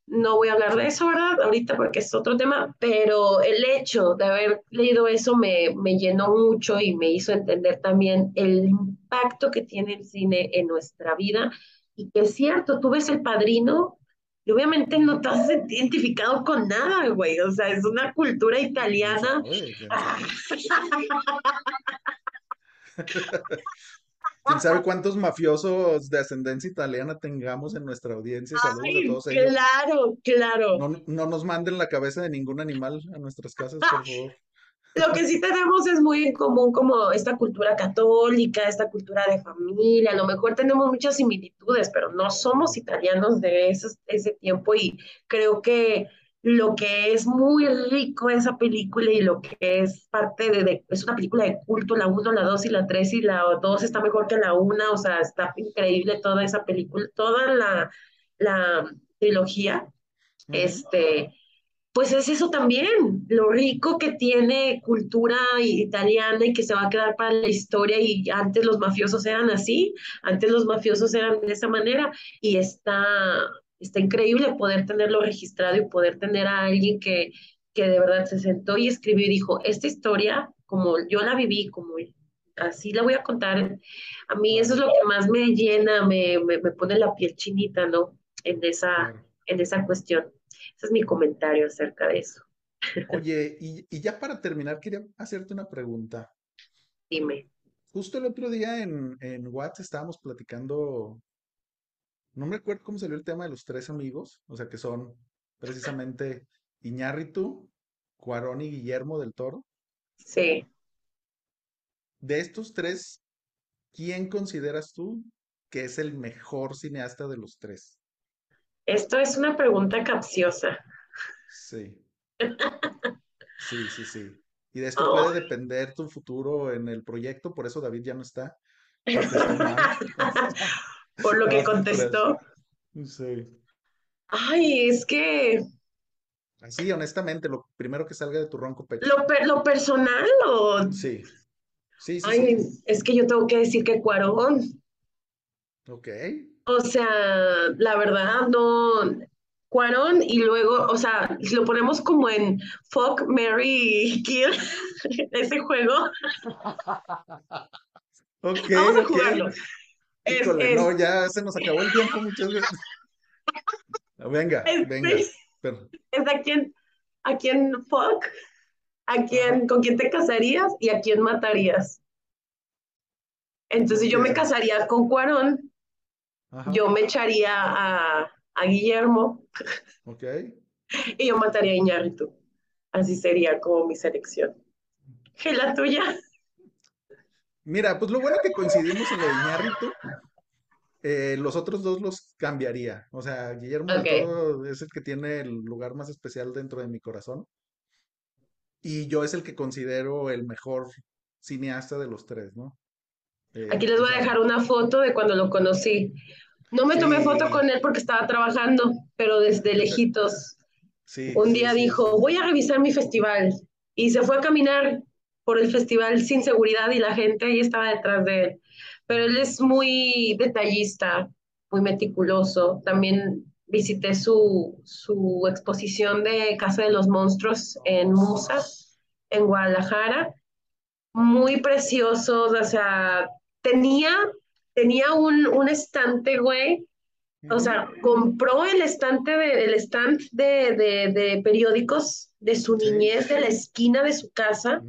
no voy a hablar de eso, ¿verdad? Ahorita porque es otro tema, pero el hecho de haber leído eso me, me llenó mucho y me hizo entender también el impacto que tiene el cine en nuestra vida y que es cierto, tú ves el padrino y obviamente no te has identificado con nada, güey. O sea, es una cultura italiana.
¿Quién sabe cuántos mafiosos de ascendencia italiana tengamos en nuestra audiencia? Saludos a todos
ellos. Claro, claro.
No, no, nos manden la cabeza de ningún animal a nuestras casas, por favor.
Lo que sí tenemos es muy en común como esta cultura católica, esta cultura de familia, a lo mejor tenemos muchas similitudes, pero no somos italianos de ese, ese tiempo y creo que lo que es muy rico esa película y lo que es parte de, es una película de culto, la 1, la 2 y la 3 y la 2 está mejor que la 1, o sea, está increíble toda esa película, toda la, la trilogía, este pues es eso también, lo rico que tiene cultura italiana y que se va a quedar para la historia y antes los mafiosos eran así, antes los mafiosos eran de esa manera y está, está increíble poder tenerlo registrado y poder tener a alguien que, que de verdad se sentó y escribió y dijo, esta historia, como yo la viví, como así la voy a contar, a mí eso es lo que más me llena, me, me, me pone la piel chinita, ¿no? En esa, en esa cuestión. Ese es mi comentario acerca de eso.
Oye, y, y ya para terminar, quería hacerte una pregunta.
Dime.
Justo el otro día en, en WhatsApp estábamos platicando, no me acuerdo cómo salió el tema de los tres amigos, o sea que son precisamente Iñárritu, Cuarón y Guillermo del Toro.
Sí.
De estos tres, ¿quién consideras tú que es el mejor cineasta de los tres?
Esto es una pregunta capciosa.
Sí. Sí, sí, sí. Y de esto puede depender tu futuro en el proyecto, por eso David ya no está.
por lo que contestó.
Sí.
Ay, es que.
Así, honestamente, lo primero que salga de tu ronco pecho.
¿Lo, lo personal o.?
Sí. Sí, sí,
Ay, es que yo tengo que decir que Cuarón.
Ok.
O sea, la verdad, no. Cuarón y luego, o sea, si lo ponemos como en Fuck, Mary, Kill, ese juego.
Ok.
Vamos a jugarlo.
Híjole, no, ya se nos acabó el tiempo muchas veces. Venga, venga.
Es a quién, a quién fuck, a quién, con quién te casarías y a quién matarías. Entonces yo me casaría con Cuarón, yo me echaría a, a Guillermo.
Ok.
Y yo mataría a Iñárritu. Así sería como mi selección. ¿Y la tuya?
Mira, pues lo bueno que coincidimos en lo de Iñárritu, eh, los otros dos los cambiaría. O sea, Guillermo es el que tiene el lugar más especial dentro de mi corazón. Y yo es el que considero el mejor cineasta de los tres, ¿no?
Eh, Aquí les voy a dejar una foto de cuando lo conocí. No me tomé foto con él porque estaba trabajando, pero desde lejitos. un día dijo, voy a revisar mi festival. Y se fue a caminar por el festival sin seguridad y la gente ahí estaba detrás de él. Pero él es muy detallista, muy meticuloso. También visité su, su exposición de Casa de los Monstruos en Musa, en Guadalajara. Muy preciosos, o sea, tenía tenía un, un estante, güey. O sea, compró el estante de, el stand de, de, periódicos de su niñez, de la esquina de su casa,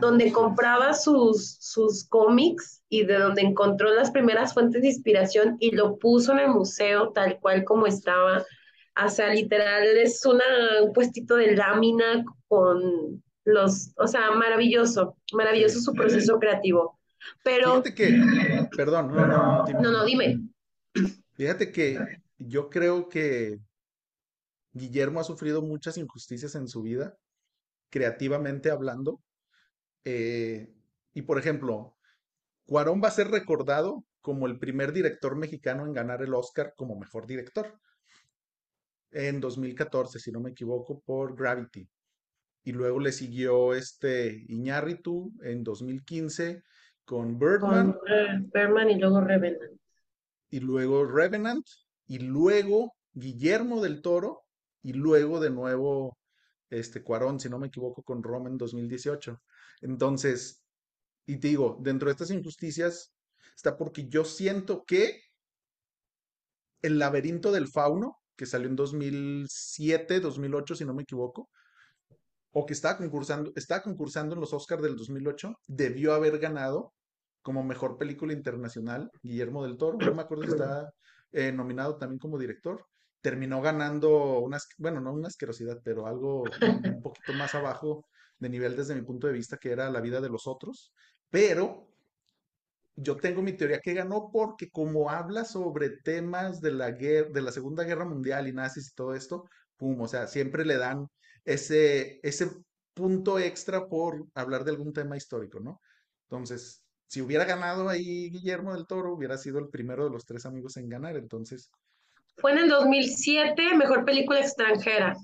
donde compraba sus, sus cómics y de donde encontró las primeras fuentes de inspiración y lo puso en el museo tal cual como estaba. O sea, literal es una, un puestito de lámina con los, o sea, maravilloso, maravilloso su proceso creativo. Pero.
Fíjate que. Perdón, no, no,
no. Dime. No, no, dime.
Fíjate que yo creo que Guillermo ha sufrido muchas injusticias en su vida, creativamente hablando. Eh, y por ejemplo, Cuarón va a ser recordado como el primer director mexicano en ganar el Oscar como mejor director. En 2014, si no me equivoco, por Gravity. Y luego le siguió este Iñárritu en 2015 con Birdman.
Birdman y luego Revenant.
Y luego Revenant. Y luego Guillermo del Toro. Y luego de nuevo este Cuarón, si no me equivoco, con Roma en 2018. Entonces, y te digo, dentro de estas injusticias está porque yo siento que El laberinto del fauno, que salió en 2007, 2008, si no me equivoco, o que estaba concursando, estaba concursando en los Oscars del 2008, debió haber ganado como mejor película internacional, Guillermo del Toro, no me acuerdo si está eh, nominado también como director, terminó ganando unas, bueno, no una asquerosidad, pero algo un poquito más abajo de nivel desde mi punto de vista, que era La vida de los otros, pero yo tengo mi teoría que ganó porque como habla sobre temas de la guerra, de la Segunda Guerra Mundial y nazis y todo esto, pum, o sea, siempre le dan ese, ese punto extra por hablar de algún tema histórico, ¿no? Entonces, si hubiera ganado ahí Guillermo del Toro, hubiera sido el primero de los tres amigos en ganar. Entonces.
Fue en el 2007 mejor película extranjera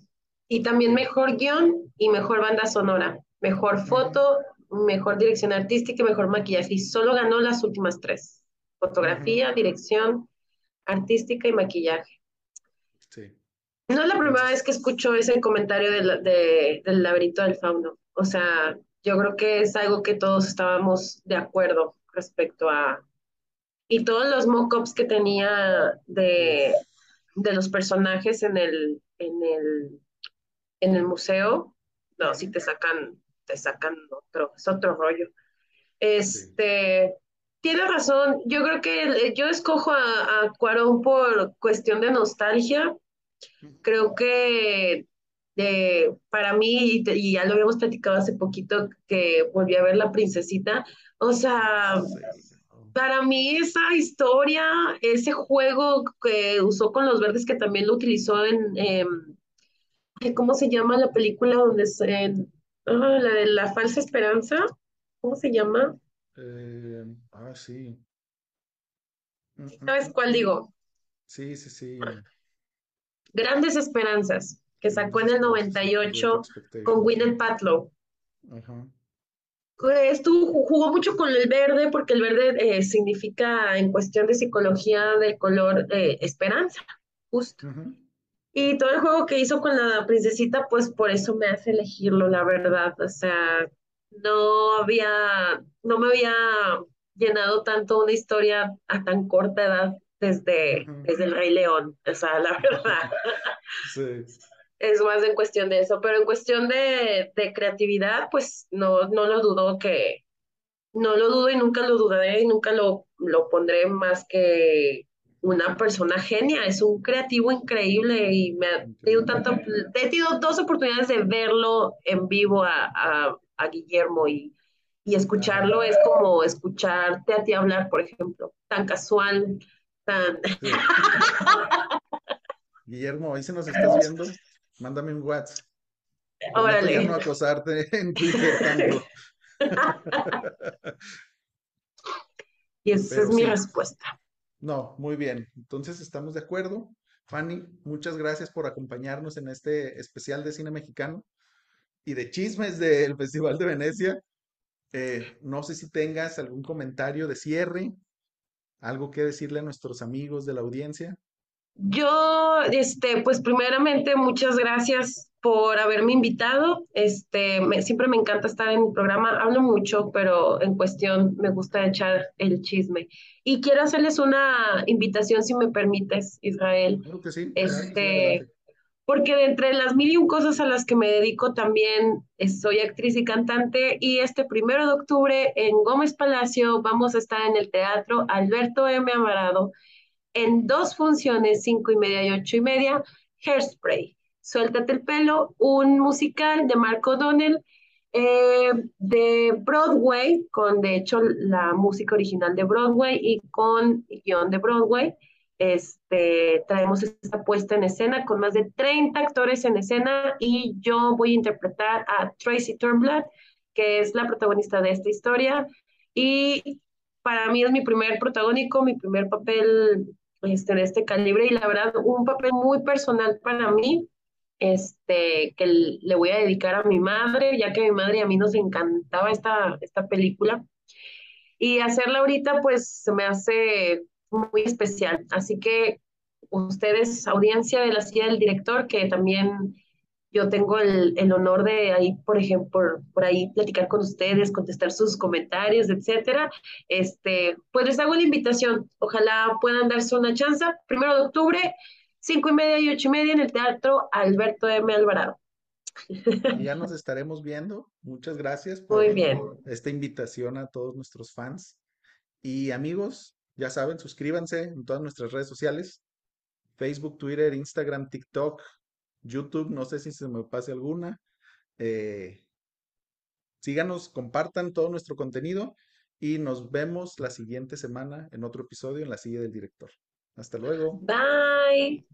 y también mejor guion y mejor banda sonora, mejor foto, mejor dirección artística y mejor maquillaje. Y solo ganó las últimas tres: fotografía, dirección artística y maquillaje. Sí. No es la primera vez que escucho ese comentario de, del laberinto del fauno. O sea, yo creo que es algo que todos estábamos de acuerdo respecto a... Y todos los mock-ups que tenía de, de los personajes en el, en el, en el museo, no, si te sacan, te sacan otro, es otro rollo. Este, tiene razón, yo creo que yo escojo a, a Cuarón por cuestión de nostalgia. Creo que de, para mí, y, ya lo habíamos platicado hace poquito, que volví a ver La Princesita, o sea, para mí esa historia, ese juego que usó con los verdes, que también lo utilizó en, ¿cómo se llama la película donde se, ah, la de la falsa esperanza? ¿Cómo se llama?
Eh, ah, sí.
¿Sabes cuál digo?
Sí, sí, sí.
Grandes Esperanzas, que sacó en el 98 con Gwyneth Paltrow. Ajá. Estuvo, jugó mucho con el verde porque el verde eh, significa en cuestión de psicología del color eh, esperanza, justo. Y todo el juego que hizo con la princesita, pues por eso me hace elegirlo, la verdad. O sea, no había, no me había llenado tanto una historia a tan corta edad desde, desde el Rey León, o sea, la verdad. Sí es más en cuestión de eso, pero en cuestión de, creatividad, pues no, no lo dudo que, no lo dudo y nunca lo dudaré y nunca lo, lo pondré más que una persona genia, es un creativo increíble y me ha tenido tanto, he tenido dos oportunidades de verlo en vivo a, Guillermo y, y escucharlo es como escucharte a ti hablar, por ejemplo, tan casual, tan...
Guillermo, ahí se nos estás viendo. Mándame un WhatsApp.
Órale.
No acosarte en Twitter tanto.
y esa es mi respuesta.
No, muy bien. Entonces estamos de acuerdo. Fanny, muchas gracias por acompañarnos en este especial de cine mexicano y de chismes del Festival de Venecia. Eh, no sé si tengas algún comentario de cierre, algo que decirle a nuestros amigos de la audiencia.
Yo, este, pues primeramente, muchas gracias por haberme invitado. Este, siempre me encanta estar en mi programa. Hablo mucho, pero en cuestión me gusta echar el chisme. Y quiero hacerles una invitación, si me permites, Israel.
Claro que sí.
Este, porque de entre las mil y un cosas a las que me dedico también soy actriz y cantante. Y este primero de octubre en Gómez Palacio vamos a estar en el Teatro Alberto M. Amarado en dos funciones, cinco y media y ocho y media, Hairspray, Suéltate el pelo, un musical de Marco O'Donnell eh, de Broadway, con de hecho la música original de Broadway y con guion de Broadway. Este, traemos esta puesta en escena con más de 30 actores en escena y yo voy a interpretar a Tracy Turnblad, que es la protagonista de esta historia. Y para mí es mi primer protagónico, mi primer papel este, de este calibre y la verdad un papel muy personal para mí, este, que le voy a dedicar a mi madre, ya que a mi madre y a mí nos encantaba esta, esta película. Y hacerla ahorita pues se me hace muy especial. Así que ustedes, audiencia de la silla del director, que también yo tengo el, el, honor de ahí, por ejemplo, por, ahí platicar con ustedes, contestar sus comentarios, etcétera. Este, pues les hago la invitación. Ojalá puedan darse una chance. Primero de octubre, cinco y media y ocho y media en el Teatro Alberto M. Alvarado.
ya nos estaremos viendo. Muchas gracias
por bien.
esta invitación a todos nuestros fans. Y amigos, ya saben, suscríbanse en todas nuestras redes sociales. Facebook, Twitter, Instagram, TikTok, YouTube, no sé si se me pase alguna. Eh, síganos, compartan todo nuestro contenido y nos vemos la siguiente semana en otro episodio en la silla del director. Hasta luego.
Bye.